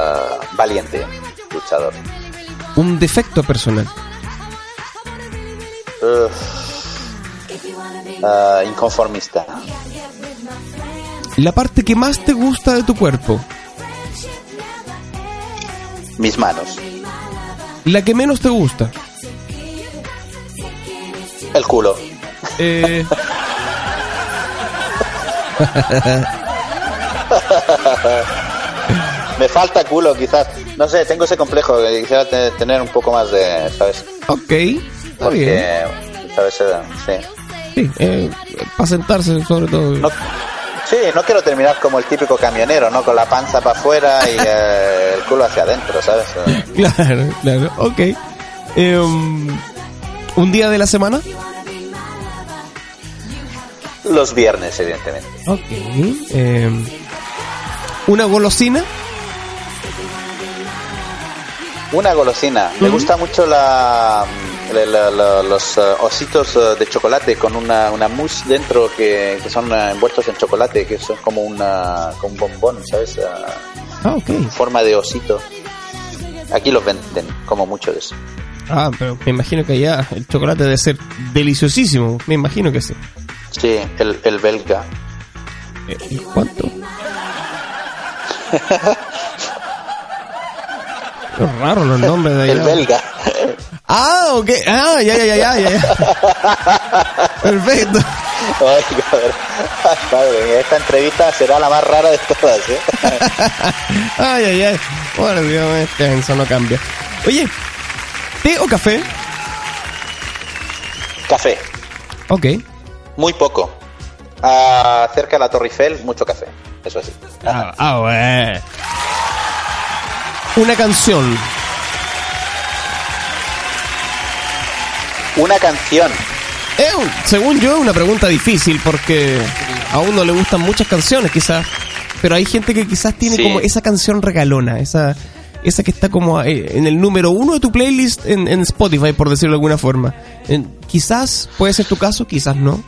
valiente. Luchador. un defecto personal. Ah, inconformista. la parte que más te gusta de tu cuerpo, Mis manos. la que menos te gusta. El culo. Eh, Me falta culo, quizás. No sé, tengo ese complejo. Quisiera te- tener un poco más de, ¿sabes? ok, está bien. ¿sabes? Eh, Sí. Sí, eh, para sentarse sobre todo. No, Sí, no quiero terminar como el típico camionero, ¿no? Con la panza para afuera y eh, el culo hacia adentro, ¿sabes? Claro, claro, ok. Em, ¿Un día de la semana? Los viernes, evidentemente. Ok. Em, ¿Una golosina? Una golosina. Me gusta mucho la, la- la- la- los eh, ositos eh, de chocolate con una, una mousse dentro que, que son eh, envueltos en chocolate, que son como, una, como un bombón, ¿sabes? Eh, Ah, ok. en forma de osito. Aquí los venden, como mucho de eso. Ah, pero me imagino que allá el chocolate debe ser deliciosísimo. Me imagino que sí. Sí, el, el belga. ¿y ¿Cuánto? Qué raro los nombres de allá. El belga. Ah, ok. Ah, ya, ya, ya, ya, ya. Perfecto. Ay, mía, esta entrevista será la más rara de todas, ¿eh? Ay, ay, ay. Bueno, Dios, este eso no cambia. Oye, ¿té o café? Café, Ok. muy poco. Ah, cerca de la Torre Eiffel, mucho café. Eso sí. Ah, ah, bueno. Una canción. Una canción. Eh, según yo, es una pregunta difícil porque a uno le gustan muchas canciones, quizás. Pero hay gente que quizás tiene Sí. como esa canción regalona, esa, esa que está como eh, en el número uno de tu playlist en, en Spotify, por decirlo de alguna forma. En- quizás puede ser tu caso, quizás no.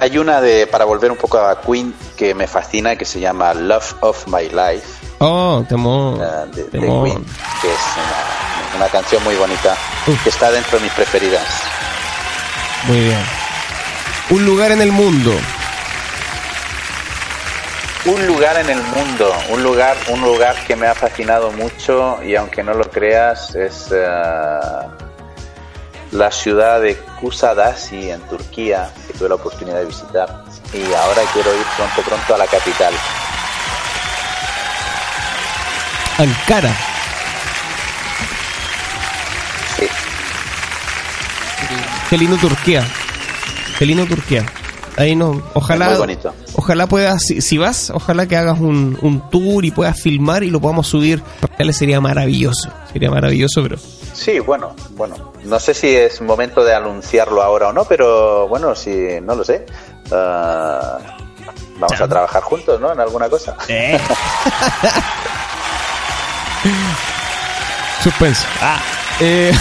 Hay una de, para volver un poco a Queen, que me fascina, que se llama Love of My Life, Oh, temor. ah, de. Queen, que es una, una canción muy bonita, Uf. que está dentro de mis preferidas. Muy bien. Un lugar en el mundo. Un lugar en el mundo, un lugar, un lugar que me ha fascinado mucho y aunque no lo creas es eh, la ciudad de Kusadasi en Turquía, que tuve la oportunidad de visitar y ahora quiero ir pronto pronto a la capital. Ankara. Sí. Qué lindo Turquía. Qué lindo Turquía. Ahí no, ojalá, Muy bonito. ojalá puedas, si, si vas, ojalá que hagas un, un tour y puedas filmar y lo podamos subir. Sería maravilloso, sería maravilloso, pero Sí, bueno, bueno, no sé si es momento de anunciarlo ahora o no, pero bueno, si no lo sé. ah, vamos a trabajar juntos, ¿no? En alguna cosa. suspenso. Ah, eh,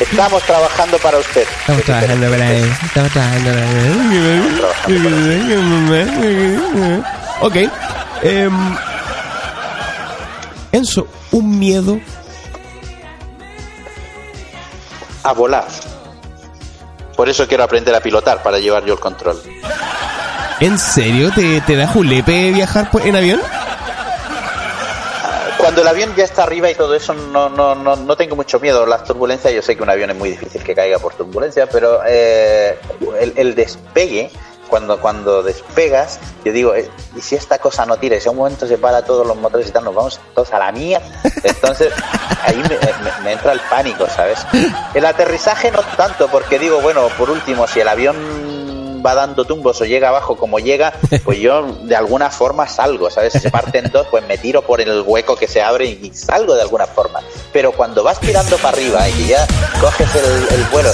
Estamos trabajando para usted. estamos trabajando para él, estamos trabajando para él. Ok. em, Enzo, un miedo. A volar. Por eso quiero aprender a pilotar, para llevar yo el control. ¿En serio? ¿Te, te da julepe viajar por- en avión? Cuando el avión ya está arriba y todo eso, no, no, no, no tengo mucho miedo. Las turbulencias, yo sé que un avión es muy difícil que caiga por turbulencia, pero eh, el, el despegue, cuando, cuando despegas, yo digo, eh, ¿y si esta cosa no tira? Y si a un momento se para todos los motores y tal, nos vamos todos a la mía. Entonces, ahí me, me- me entra el pánico, ¿sabes? El aterrizaje no tanto, porque digo, bueno, por último, si el avión va dando tumbos o llega abajo como llega, pues yo de alguna forma salgo, ¿sabes? Si se parte en dos, pues me tiro por el hueco que se abre y salgo de alguna forma. Pero cuando vas tirando para arriba y ya coges el, el vuelo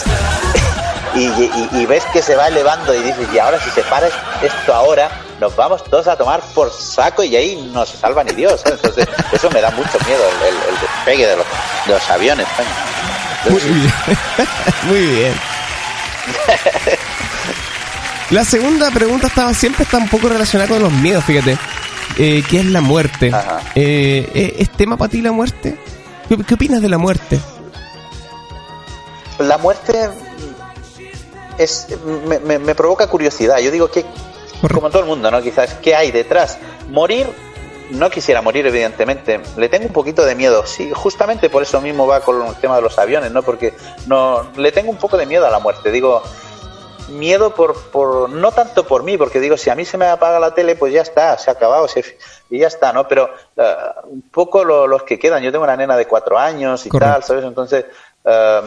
y, y- y ves que se va elevando y dices, y ahora si se para esto ahora, nos vamos todos a tomar por saco y ahí no se salva ni Dios. ¿sabes? Entonces, eso me da mucho miedo, el, el- el despegue de los, de los aviones. coño. Muy bien. Muy bien. La segunda pregunta estaba siempre está un poco relacionada con los miedos, fíjate. Eh, ¿Qué es la muerte? Ajá. Eh, ¿es- ¿Es tema para ti la muerte? ¿Qué, qué opinas de la muerte? La muerte es me, me- me provoca curiosidad. Yo digo que, como todo el mundo, ¿no? Quizás, ¿qué hay detrás? Morir, no quisiera morir, evidentemente. Le tengo un poquito de miedo. Sí, justamente por eso mismo va con el tema de los aviones, ¿no? Porque no, le tengo un poco de miedo a la muerte. Digo, miedo por, por no tanto por mí, porque digo, si a mí se me apaga la tele, pues ya está, se ha acabado, se- y ya está, ¿no? Pero eh, un poco lo- los que quedan, yo tengo una nena de cuatro años y Correcto. tal, ¿sabes? Entonces, eh,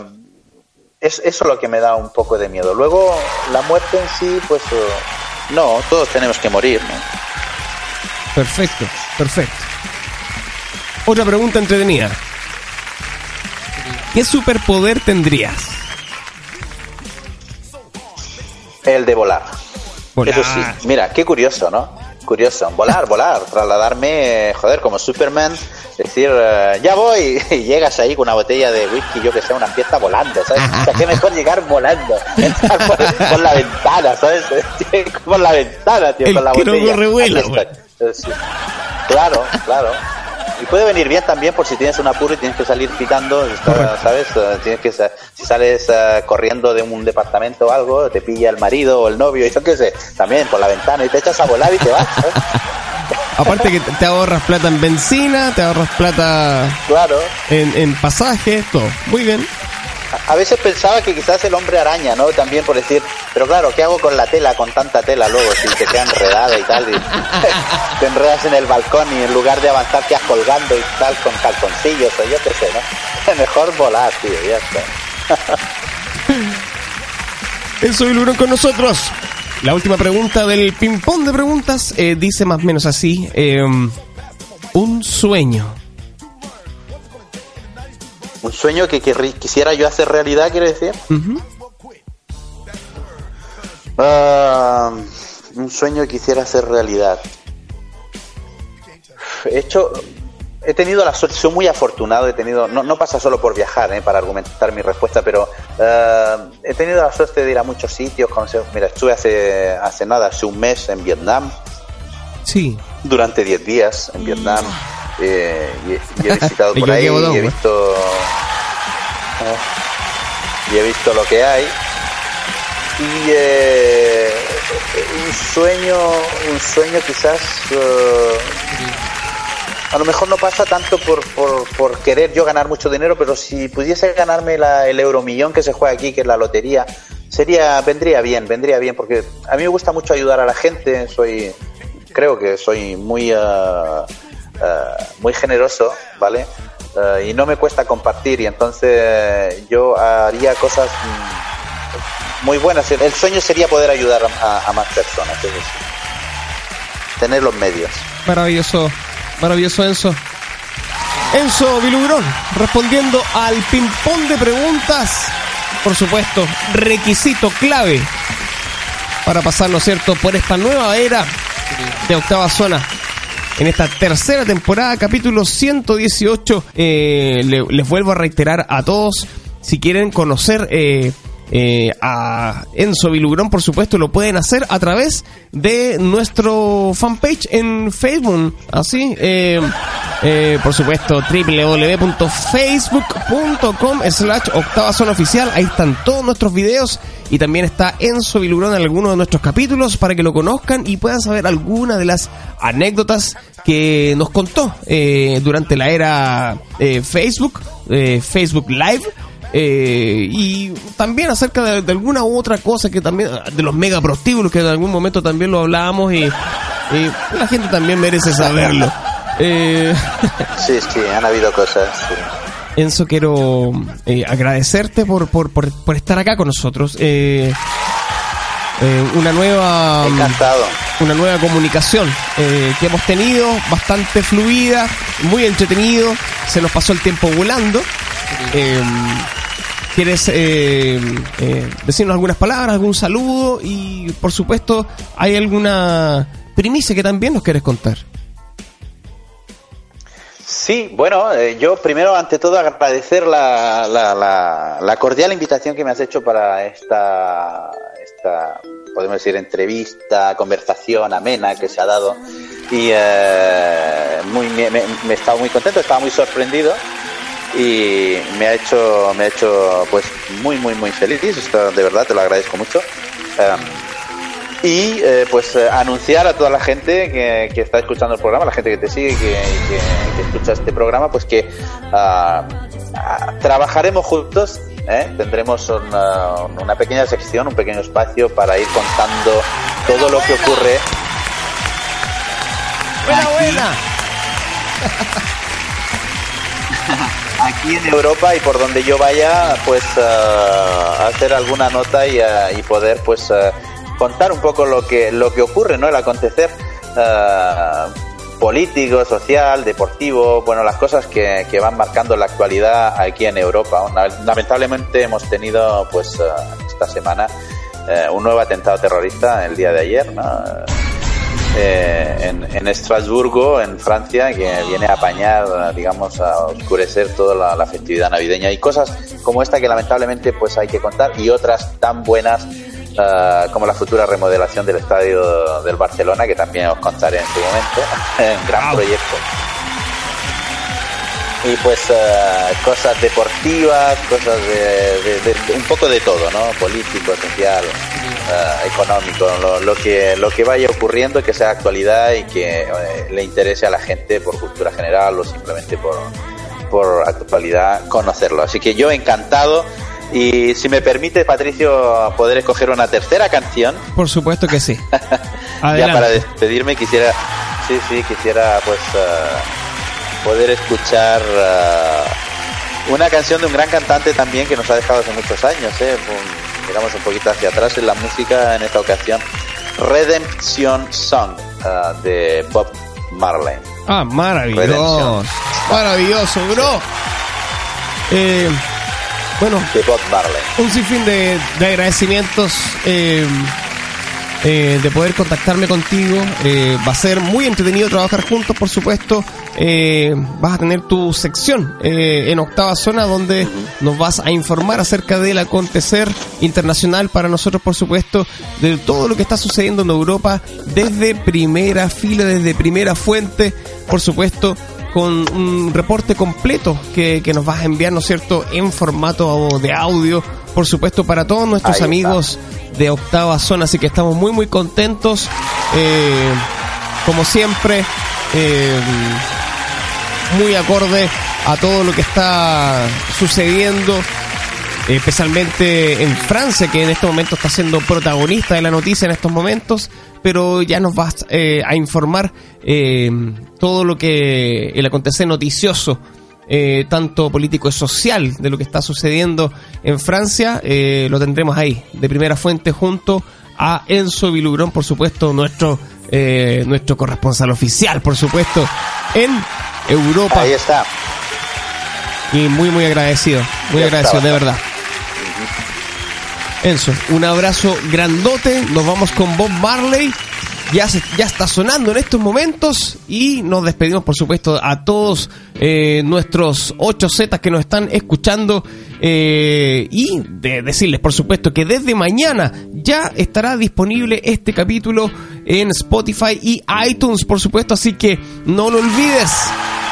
es, eso es lo que me da un poco de miedo. Luego, la muerte en sí, pues eh, no, todos tenemos que morir, ¿no? Perfecto, perfecto. Otra pregunta entretenida. ¿Qué superpoder tendrías? El de volar. Volar. Eso sí, mira, qué curioso, ¿no? Curioso, volar, volar, trasladarme, joder, como Superman, decir, eh, ya voy, y llegas ahí con una botella de whisky, yo que sé, una fiesta volando, ¿sabes? O sea, qué mejor llegar volando, entrar por, por la ventana, ¿sabes? por la ventana, tío, El con la que no botella. corre estoy. Eh, sí. Claro, claro. Y puede venir bien también por si tienes un apuro y tienes que salir pitando, está- ¿sabes? Eh, Tienes que, si sales eh, corriendo de un departamento o algo, te pilla el marido o el novio y yo qué sé, también por la ventana y te echas a volar y te vas, ¿sabes? Aparte que te ahorras plata en benzina, te ahorras plata Claro. en, en pasajes, todo. Muy bien. A- veces pensaba que quizás el hombre araña, ¿no? También por decir, pero claro, ¿qué hago con la tela, con tanta tela luego? Si te queda enredada y tal, y te enredas en el balcón y en lugar de avanzar quedas colgando y tal con calzoncillos o yo qué sé, ¿no? Mejor volar, tío, ya está. Eso Bilurón con nosotros. La última pregunta del ping-pong de preguntas eh, dice más o menos así. eh, un sueño. Un sueño que quisiera yo hacer realidad, quiere decir. Ah, un sueño que quisiera hacer realidad. He hecho, he tenido la suerte, soy muy afortunado, he tenido, no, no pasa solo por viajar, eh, para argumentar mi respuesta, pero ah, he tenido la suerte de ir a muchos sitios, conocer, mira, estuve hace, hace nada, hace un mes en Vietnam, Sí. durante 10 días en Vietnam eh, y, y he visitado por ahí y he visto eh, y he visto lo que hay. Y eh, un sueño un sueño quizás eh, a lo mejor no pasa tanto por, por, por querer yo ganar mucho dinero, pero si pudiese ganarme la- el euromillón que se juega aquí, que es la lotería, sería vendría bien, vendría bien, porque a mí me gusta mucho ayudar a la gente, soy creo que soy muy ah, ah, muy generoso, ¿vale? Ah, y no me cuesta compartir y entonces yo haría cosas mm, muy buenas. El sueño sería poder ayudar a, más personas, tener los medios. Maravilloso, maravilloso Enzo. Enzo Vilugrón, respondiendo al ping-pong de preguntas. Por supuesto, requisito clave para pasar, ¿no es cierto?, por esta nueva era de octava zona. En esta tercera temporada, capítulo 118, eh, le- les vuelvo a reiterar a todos, si quieren conocer eh, eh, a Enzo por supuesto, lo pueden hacer a través de nuestro fanpage en Facebook. Así, eh, eh, por supuesto, www.facebook.com slash octava zona oficial. Ahí están todos nuestros videos y también está Enzo Vilugrón en algunos de nuestros capítulos para que lo conozcan y puedan saber algunas de las anécdotas que nos contó eh, durante la era eh, Facebook, eh, Facebook Live. Eh, y también acerca de, de alguna u otra cosa que también de los mega prostíbulos que en algún momento también lo hablábamos y, y la gente también merece saberlo Eh, Sí, sí, han habido cosas. sí. Enzo, quiero eh, agradecerte por, por, por, por estar acá con nosotros. Eh, eh, una nueva Encantado. una nueva comunicación eh, que hemos tenido, bastante fluida, muy entretenido, se nos pasó el tiempo volando. Eh, ¿Quieres decirnos algunas palabras, algún saludo? Y por supuesto, ¿hay alguna primicia que también nos quieres contar? Sí, bueno, eh, yo primero, ante todo, agradecer la, la, la, la cordial invitación que me has hecho para esta, podemos decir, entrevista, conversación amena que se ha dado. Y eh, muy, me, me- estado muy contento, estaba muy sorprendido y me ha hecho, me ha hecho pues muy, muy, muy feliz. Esto de verdad te lo agradezco mucho. Em, y eh, pues eh, anunciar a toda la gente que, está escuchando el programa, la gente que te sigue y que, escucha este programa, pues que ah, trabajaremos juntos. ¿Eh? Tendremos una, una pequeña sección, un pequeño espacio para ir contando todo lo que ocurre. Buena, buena. aquí en Europa y por donde yo vaya, pues eh, hacer alguna nota y, eh, y poder pues eh, contar un poco lo que lo que ocurre, ¿no? El acontecer eh, político, social, deportivo, bueno, las cosas que, que van marcando la actualidad aquí en Europa. Lamentablemente hemos tenido pues eh, esta semana eh, un nuevo atentado terrorista el día de ayer, ¿no? eh, en, en Estrasburgo, en Francia, que viene a apañar, digamos, a oscurecer toda la, la festividad navideña. Y cosas como esta que lamentablemente pues hay que contar y otras tan buenas eh, como la futura remodelación del estadio del Barcelona, que también os contaré en su momento. un gran proyecto. Y pues eh, cosas deportivas, cosas de, de- de- de- un poco de todo, ¿no? Político, social, eh, económico, lo, lo que lo que vaya ocurriendo, que sea actualidad y que le interese a la gente por cultura general o simplemente por, por actualidad conocerlo. Así que yo encantado y si me permite Patricio poder escoger una tercera canción, Por supuesto que sí. ya para despedirme quisiera, sí, sí, quisiera pues eh, poder escuchar eh, una canción de un gran cantante también que nos ha dejado hace muchos años, eh, un- miramos un poquito hacia atrás en la música en esta ocasión, Redemption Song eh, de Bob Marley. Ah, maravilloso. Redemption. Maravilloso, bro. Eh, bueno, De Bob Marley. un sinfín de, de agradecimientos eh, eh, de poder contactarme contigo. Eh, va a ser muy entretenido trabajar juntos, por supuesto. Eh, vas a tener tu sección eh, en octava zona donde nos vas a informar acerca del acontecer internacional para nosotros, por supuesto, de todo lo que está sucediendo en Europa desde primera fila, desde primera fuente, por supuesto con un reporte completo que, que nos vas a enviar, ¿no es cierto?, en formato de audio, por supuesto, para todos nuestros Ahí está. amigos de Octava Zona. Así que estamos muy, muy contentos. eh, como siempre, eh, muy acorde a todo lo que está sucediendo especialmente en Francia, que en este momento está siendo protagonista de la noticia en estos momentos, pero ya nos vas eh, a informar eh, todo lo que el acontecer noticioso, eh, tanto político y social, de lo que está sucediendo en Francia, eh, lo tendremos ahí, de primera fuente, junto a Enzo Vilugrón, por supuesto, nuestro, eh, nuestro corresponsal oficial, por supuesto, en Europa. Ahí está. Y muy, muy agradecido. Muy agradecido, de verdad. Enzo, un abrazo grandote. Nos vamos con Bob Marley. Ya, ya está sonando en estos momentos. Y nos despedimos, por supuesto, a todos eh, nuestros 8 Zetas que nos están escuchando. eh, y de decirles, por supuesto, que desde mañana ya estará disponible este capítulo en Spotify y iTunes, por supuesto. Así que no lo olvides.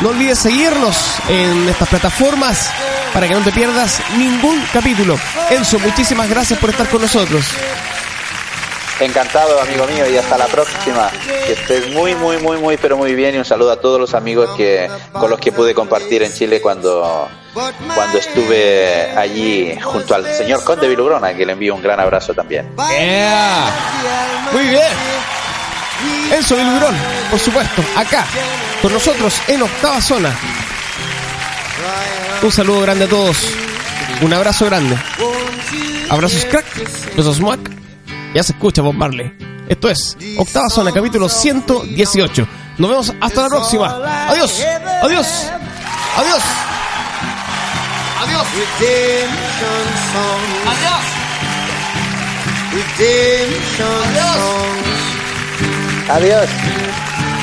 No olvides seguirnos en estas plataformas para que no te pierdas ningún capítulo. Enzo, muchísimas gracias por estar con nosotros. Encantado, amigo mío, y hasta la próxima. Que estés muy, muy, muy, muy, pero muy bien. Y un saludo a todos los amigos que con los que pude compartir en Chile cuando, cuando estuve allí junto al señor Conde Vilugrona, que le envío un gran abrazo también. Yeah. Muy bien. Enzo Vilgrón, por supuesto, acá, con nosotros en octava zona. Un saludo grande a todos. Un abrazo grande. Abrazos crack, besos muac. Ya se escucha Bob Marley. Esto es Octava Zona, capítulo 118. Nos vemos hasta la próxima. Adiós, adiós, adiós. Adiós. Adiós. Redemption songs. Adiós.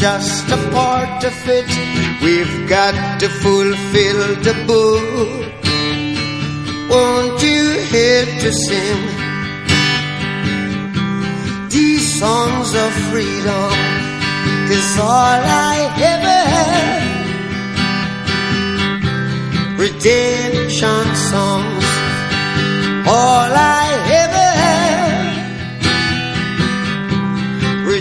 just a part of it. We've got to fulfill the book. Won't you help to sing these songs of freedom? Is all I ever had. Redemption songs, all I ever had.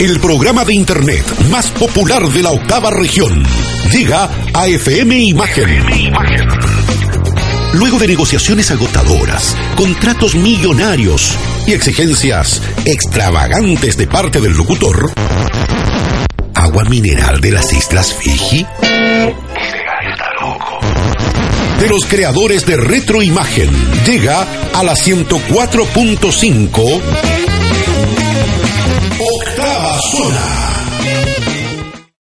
El programa de Internet más popular de la octava región llega a FM Imagen. Luego de negociaciones agotadoras, contratos millonarios y exigencias extravagantes de parte del locutor, agua mineral de las Islas Fiji. De los creadores de Retroimagen, llega a la 104.5 Zona.